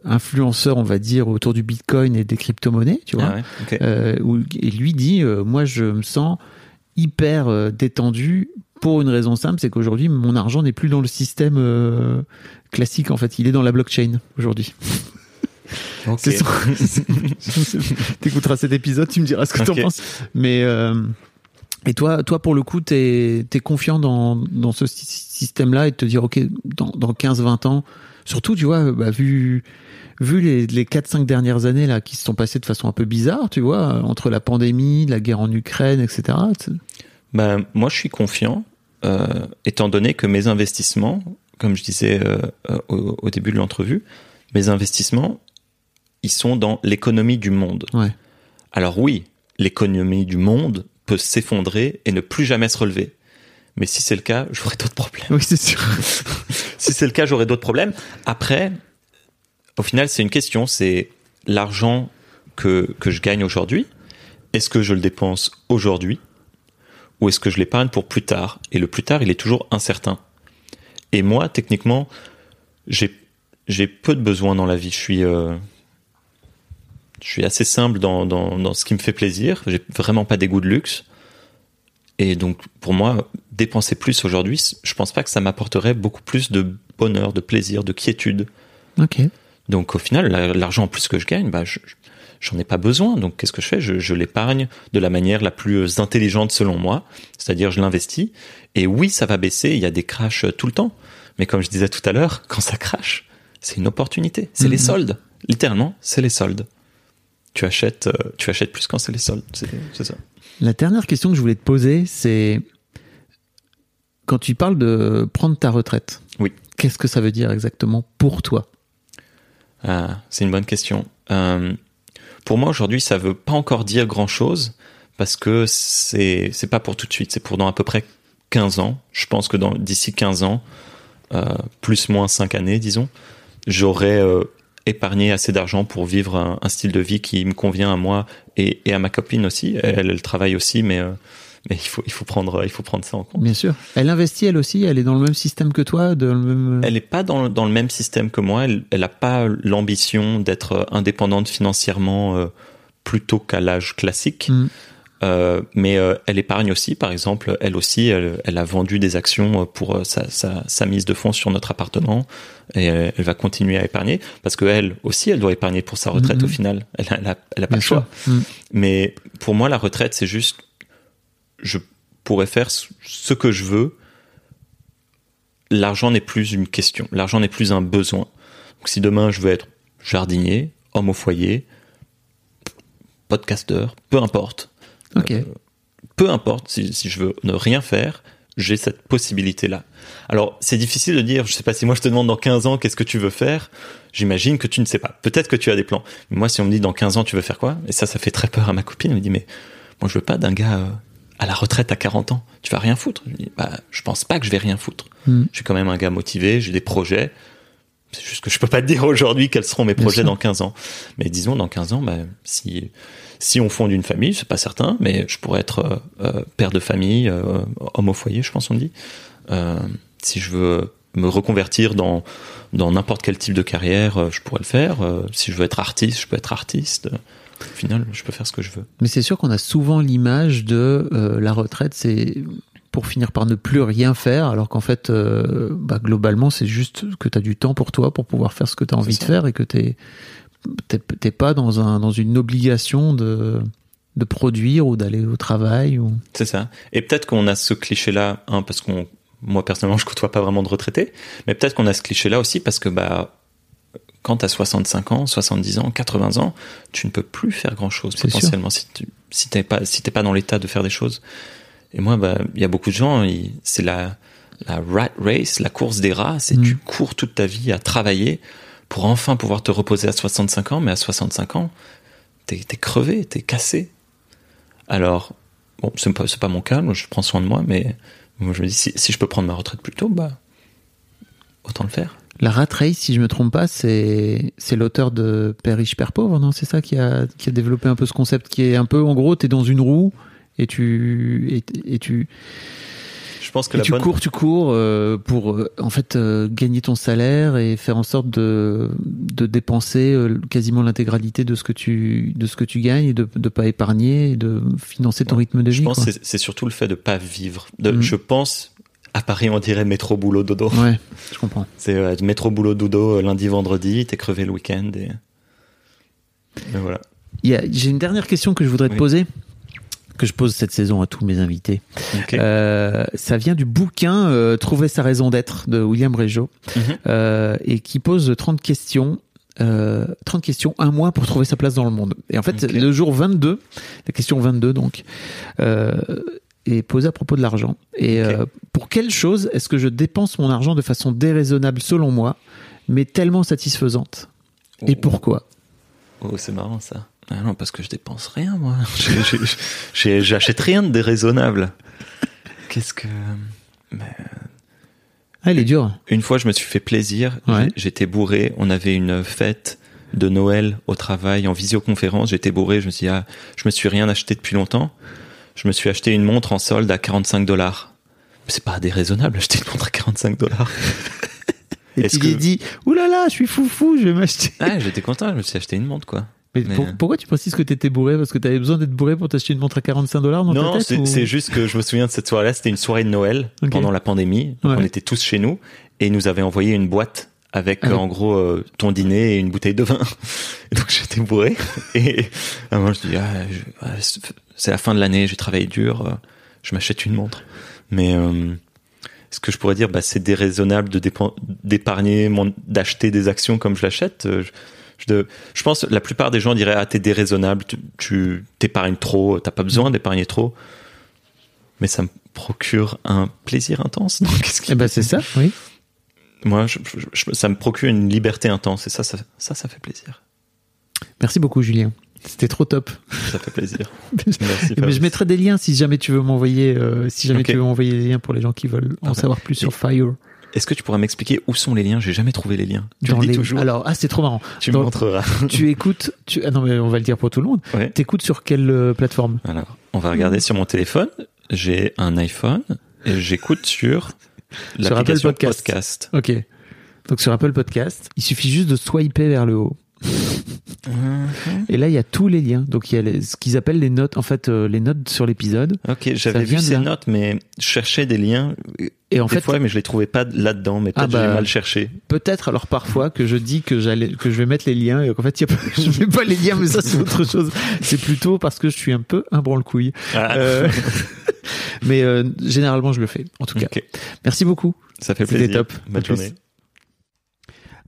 influenceurs, on va dire, autour du Bitcoin et des crypto-monnaies, tu vois. Ah ouais, où- et lui dit moi je me sens hyper détendu pour une raison simple c'est qu'aujourd'hui mon argent n'est plus dans le système euh, classique en fait il est dans la blockchain aujourd'hui Ok. c'est son... t'écouteras cet épisode tu me diras ce que t'en penses mais euh, et toi toi pour le coup t'es es confiant dans, dans ce sy- système là et de te dire ok dans, dans 15-20 ans surtout tu vois bah, vu vu les, les 4-5 dernières années là qui se sont passées de façon un peu bizarre, tu vois, entre la pandémie, la guerre en Ukraine, etc. Ben, moi, je suis confiant, étant donné que mes investissements, comme je disais euh, euh, au, au début de l'entrevue, mes investissements, ils sont dans l'économie du monde. Ouais. Alors oui, l'économie du monde peut s'effondrer et ne plus jamais se relever. Mais si c'est le cas, j'aurai d'autres problèmes. Oui, c'est sûr. si c'est le cas, j'aurai d'autres problèmes. Après, au final, c'est une question, c'est l'argent que, que je gagne aujourd'hui. Est-ce que je le dépense aujourd'hui? Ou est-ce que je l'épargne pour plus tard? Et le plus tard, il est toujours incertain. Et moi, techniquement, j'ai j'ai peu de besoins dans la vie. Je suis euh, je suis assez simple dans, dans, dans ce qui me fait plaisir. J'ai vraiment pas des goûts de luxe. Et donc, pour moi, dépenser plus aujourd'hui, je pense pas que ça m'apporterait beaucoup plus de bonheur, de plaisir, de quiétude. Ok. Donc, au final, la- l'argent en plus que je gagne, bah, je- j'en ai pas besoin. Donc, qu'est-ce que je fais? Je, je l'épargne de la manière la plus intelligente selon moi, c'est-à-dire je l'investis. Et oui, ça va baisser. Il y a des crashs tout le temps. Mais comme je disais tout à l'heure, quand ça crache, c'est une opportunité. C'est les Mhm. soldes. Littéralement, c'est les soldes. Tu achètes, euh, tu achètes plus quand c'est les soldes. C'est c'est ça. La dernière question que je voulais te poser, c'est quand tu parles de prendre ta retraite. Oui. Qu'est-ce que ça veut dire exactement pour toi? Ah, c'est une bonne question. Euh, pour moi aujourd'hui, ça veut pas encore dire grand chose parce que c'est c'est pas pour tout de suite. C'est pour dans à peu près 15 ans. Je pense que dans d'ici 15 ans, euh, plus moins 5 années, disons, j'aurai euh, épargné assez d'argent pour vivre un, style de vie qui me convient à moi et, à ma copine aussi. Elle, elle travaille aussi, mais euh, mais il faut il faut prendre il faut prendre ça en compte. Bien sûr. Elle investit elle aussi. Elle est dans le même système que toi, dans le même. Elle n'est pas dans, le- dans le même système que moi. Elle n'a pas l'ambition d'être indépendante financièrement euh, plutôt qu'à l'âge classique. Mm. Euh, mais euh, elle épargne aussi, par exemple, elle aussi, elle, elle a vendu des actions pour euh, sa, sa, sa mise de fonds sur notre appartement et euh, elle va continuer à épargner parce que elle aussi, elle doit épargner pour sa retraite Mhm. au final. Elle a, elle a, pas Bien le choix. Mm. Mais pour moi, la retraite, c'est juste, je pourrais faire ce que je veux. L'argent n'est plus une question. L'argent n'est plus un besoin. Donc, si demain je veux être jardinier, homme au foyer, podcasteur, peu importe. Euh, peu importe si, si je veux ne rien faire, j'ai cette possibilité-là. Alors, c'est difficile de dire, je sais pas si moi je te demande dans 15 ans qu'est-ce que tu veux faire, j'imagine que tu ne sais pas. Peut-être que tu as des plans. Mais moi, si on me dit dans 15 ans tu veux faire quoi, et ça, ça fait très peur à ma copine, elle me dit, mais moi je veux pas d'un gars euh, à la retraite à 40 ans, tu vas rien foutre. Je dis, bah, je pense pas que je vais rien foutre. Mm. Je suis quand même un gars motivé, j'ai des projets. C'est juste que je peux pas te dire aujourd'hui quels seront mes Bien projets sûr. dans 15 ans. Mais disons, dans 15 ans, bah, si, si on fonde une famille, c'est pas certain, mais je pourrais être euh, euh, père de famille, euh, homme au foyer, je pense on dit. Euh, si je veux me reconvertir dans dans n'importe quel type de carrière, je pourrais le faire. Si je veux être artiste, je peux être artiste. Au final, je peux faire ce que je veux. Mais c'est sûr qu'on a souvent l'image de euh, la retraite, c'est pour finir par ne plus rien faire, alors qu'en fait, euh, bah, globalement, c'est juste que tu as du temps pour toi, pour pouvoir faire ce que tu as envie de faire et que tu t'es pas dans, un, dans une obligation de, de produire ou d'aller au travail. Ou... C'est ça. Et peut-être qu'on a ce cliché-là, hein, parce qu'on moi personnellement, je côtoie pas vraiment de retraités, mais peut-être qu'on a ce cliché-là aussi parce que bah quand tu as 65 ans, 70 ans, 80 ans, tu ne peux plus faire grand-chose potentiellement si tu si t'es pas si t'es pas dans l'état de faire des choses. Et moi, bah, il y a beaucoup de gens, c'est la la rat race, la course des rats, c'est mm. tu cours toute ta vie à travailler pour enfin pouvoir te reposer à 65 ans, mais à 65 ans, t'es es crevé, t'es cassé. Alors, bon, c'est pas, pas mon cas, je prends soin de moi, mais moi je me dis, si, si je peux prendre ma retraite plus tôt, bah, autant le faire. La Rat Race, si je me trompe pas, c'est c'est l'auteur de Père riche, Père pauvre, non? C'est ça qui a qui a développé un peu ce concept qui est un peu, en gros, t'es dans une roue et tu et, tu je pense que et tu cours, tu cours euh, pour euh, en fait euh, gagner ton salaire et faire en sorte de de dépenser quasiment l'intégralité de ce que tu de ce que tu gagnes et de de pas épargner et de financer ton rythme de vie. Je pense que c'est surtout le fait de pas vivre. De, mm. Je pense à Paris, on dirait métro boulot dodo. Ouais, je comprends. C'est métro boulot dodo lundi vendredi, t'es crevé le week-end et... et voilà. J'ai une dernière question que je voudrais te poser que je pose cette saison à tous mes invités. Euh, ça vient du bouquin euh, Trouver sa raison d'être de William Régeau mhm. euh, et qui pose 30 questions. 30 questions, un mois pour trouver sa place dans le monde. Et en fait, le jour 22, la question 22 donc, est posée à propos de l'argent. Et pour quelle chose est-ce que je dépense mon argent de façon déraisonnable selon moi, mais tellement satisfaisante? Et oh. pourquoi? Oh, c'est marrant ça. Ah non, parce que je dépense rien, moi. J'achète rien de déraisonnable. Qu'est-ce que. Ah, il est dur. Une fois, je me suis fait plaisir. J'étais bourré. On avait une fête de Noël au travail en visioconférence. J'étais bourré. Je me suis dit, ah, je me suis rien acheté depuis longtemps. Je me suis acheté une montre en solde à 45 dollars. C'est pas déraisonnable acheter une montre à 45 dollars. Et tu lui dit, oulala, là là, je suis foufou, je vais m'acheter. Ah, j'étais content, je me suis acheté une montre, quoi. Mais, pourquoi tu précises que tu étais bourré? Parce que tu avais besoin d'être bourré pour t'acheter une montre à 45 dollars dans Non, c'est juste que je me souviens de cette soirée-là. C'était une soirée de Noël pendant la pandémie. On était tous chez nous et ils nous avaient envoyé une boîte avec ah en gros euh, ton dîner et une bouteille de vin. Et donc j'étais bourré et à un moment je dis ah, c'est la fin de l'année, j'ai travaillé dur, euh, je m'achète une montre. Mais euh, ce que je pourrais dire, bah, c'est déraisonnable de d'épargner, d'acheter des actions comme je l'achète. Je, je pense la plupart des gens diraient ah t'es déraisonnable, tu t'épargnes trop, t'as pas besoin d'épargner trop. Mais ça me procure un plaisir intense. Donc qu'est-ce eh ben c'est ça, oui. Moi, ça me procure une liberté intense et ça, ça, ça, ça fait plaisir. Merci beaucoup, Julien. C'était trop top. Ça fait plaisir. Merci. Mais je mettrai des liens si jamais tu veux m'envoyer, euh, si jamais tu veux m'envoyer des liens pour les gens qui veulent en savoir plus sur Fire. Est-ce que tu pourrais m'expliquer où sont les liens? J'ai jamais trouvé les liens. Tu le dis toujours. Alors, ah, c'est trop marrant. Tu me montreras. tu écoutes. Tu... Ah non, mais on va le dire pour tout le monde. Ouais. T'écoutes sur quelle euh, plateforme? Alors, on va regarder sur mon téléphone. J'ai un iPhone et j'écoute sur l'application Podcast. Podcast. Ok. Donc sur Apple Podcast, il suffit juste de swiper vers le haut. Et là, il y a tous les liens. Donc, il y a ce qu'ils appellent les notes, en fait, euh, les notes sur l'épisode. Ok, j'avais vu ces notes, mais je cherchais des liens. Et en des fait, fois, mais je les trouvais pas là-dedans, mais peut-être ah j'ai bah, mal cherché. Peut-être alors parfois que je dis que j'allais, que je vais mettre les liens et qu'en fait, y a pas, je mets pas les liens, mais ça c'est autre chose. C'est plutôt parce que je suis un peu un branle-couille. Ah. Euh, mais euh, généralement, je le fais. En tout cas, merci beaucoup. Ça fait plaisir. C'était top. Bonne journée.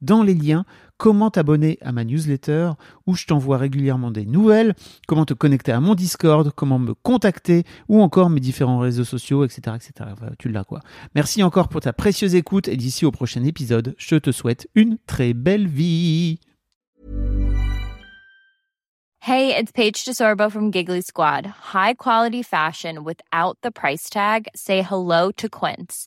dans les liens comment t'abonner à ma newsletter où je t'envoie régulièrement des nouvelles, comment te connecter à mon Discord, comment me contacter ou encore mes différents réseaux sociaux, etc. etc. tu l'as quoi. Merci encore pour ta précieuse écoute et d'ici au prochain épisode, je te souhaite une très belle vie. Hey, it's Paige DeSorbo from Giggly Squad. High quality fashion without the price tag. Say hello to Quince.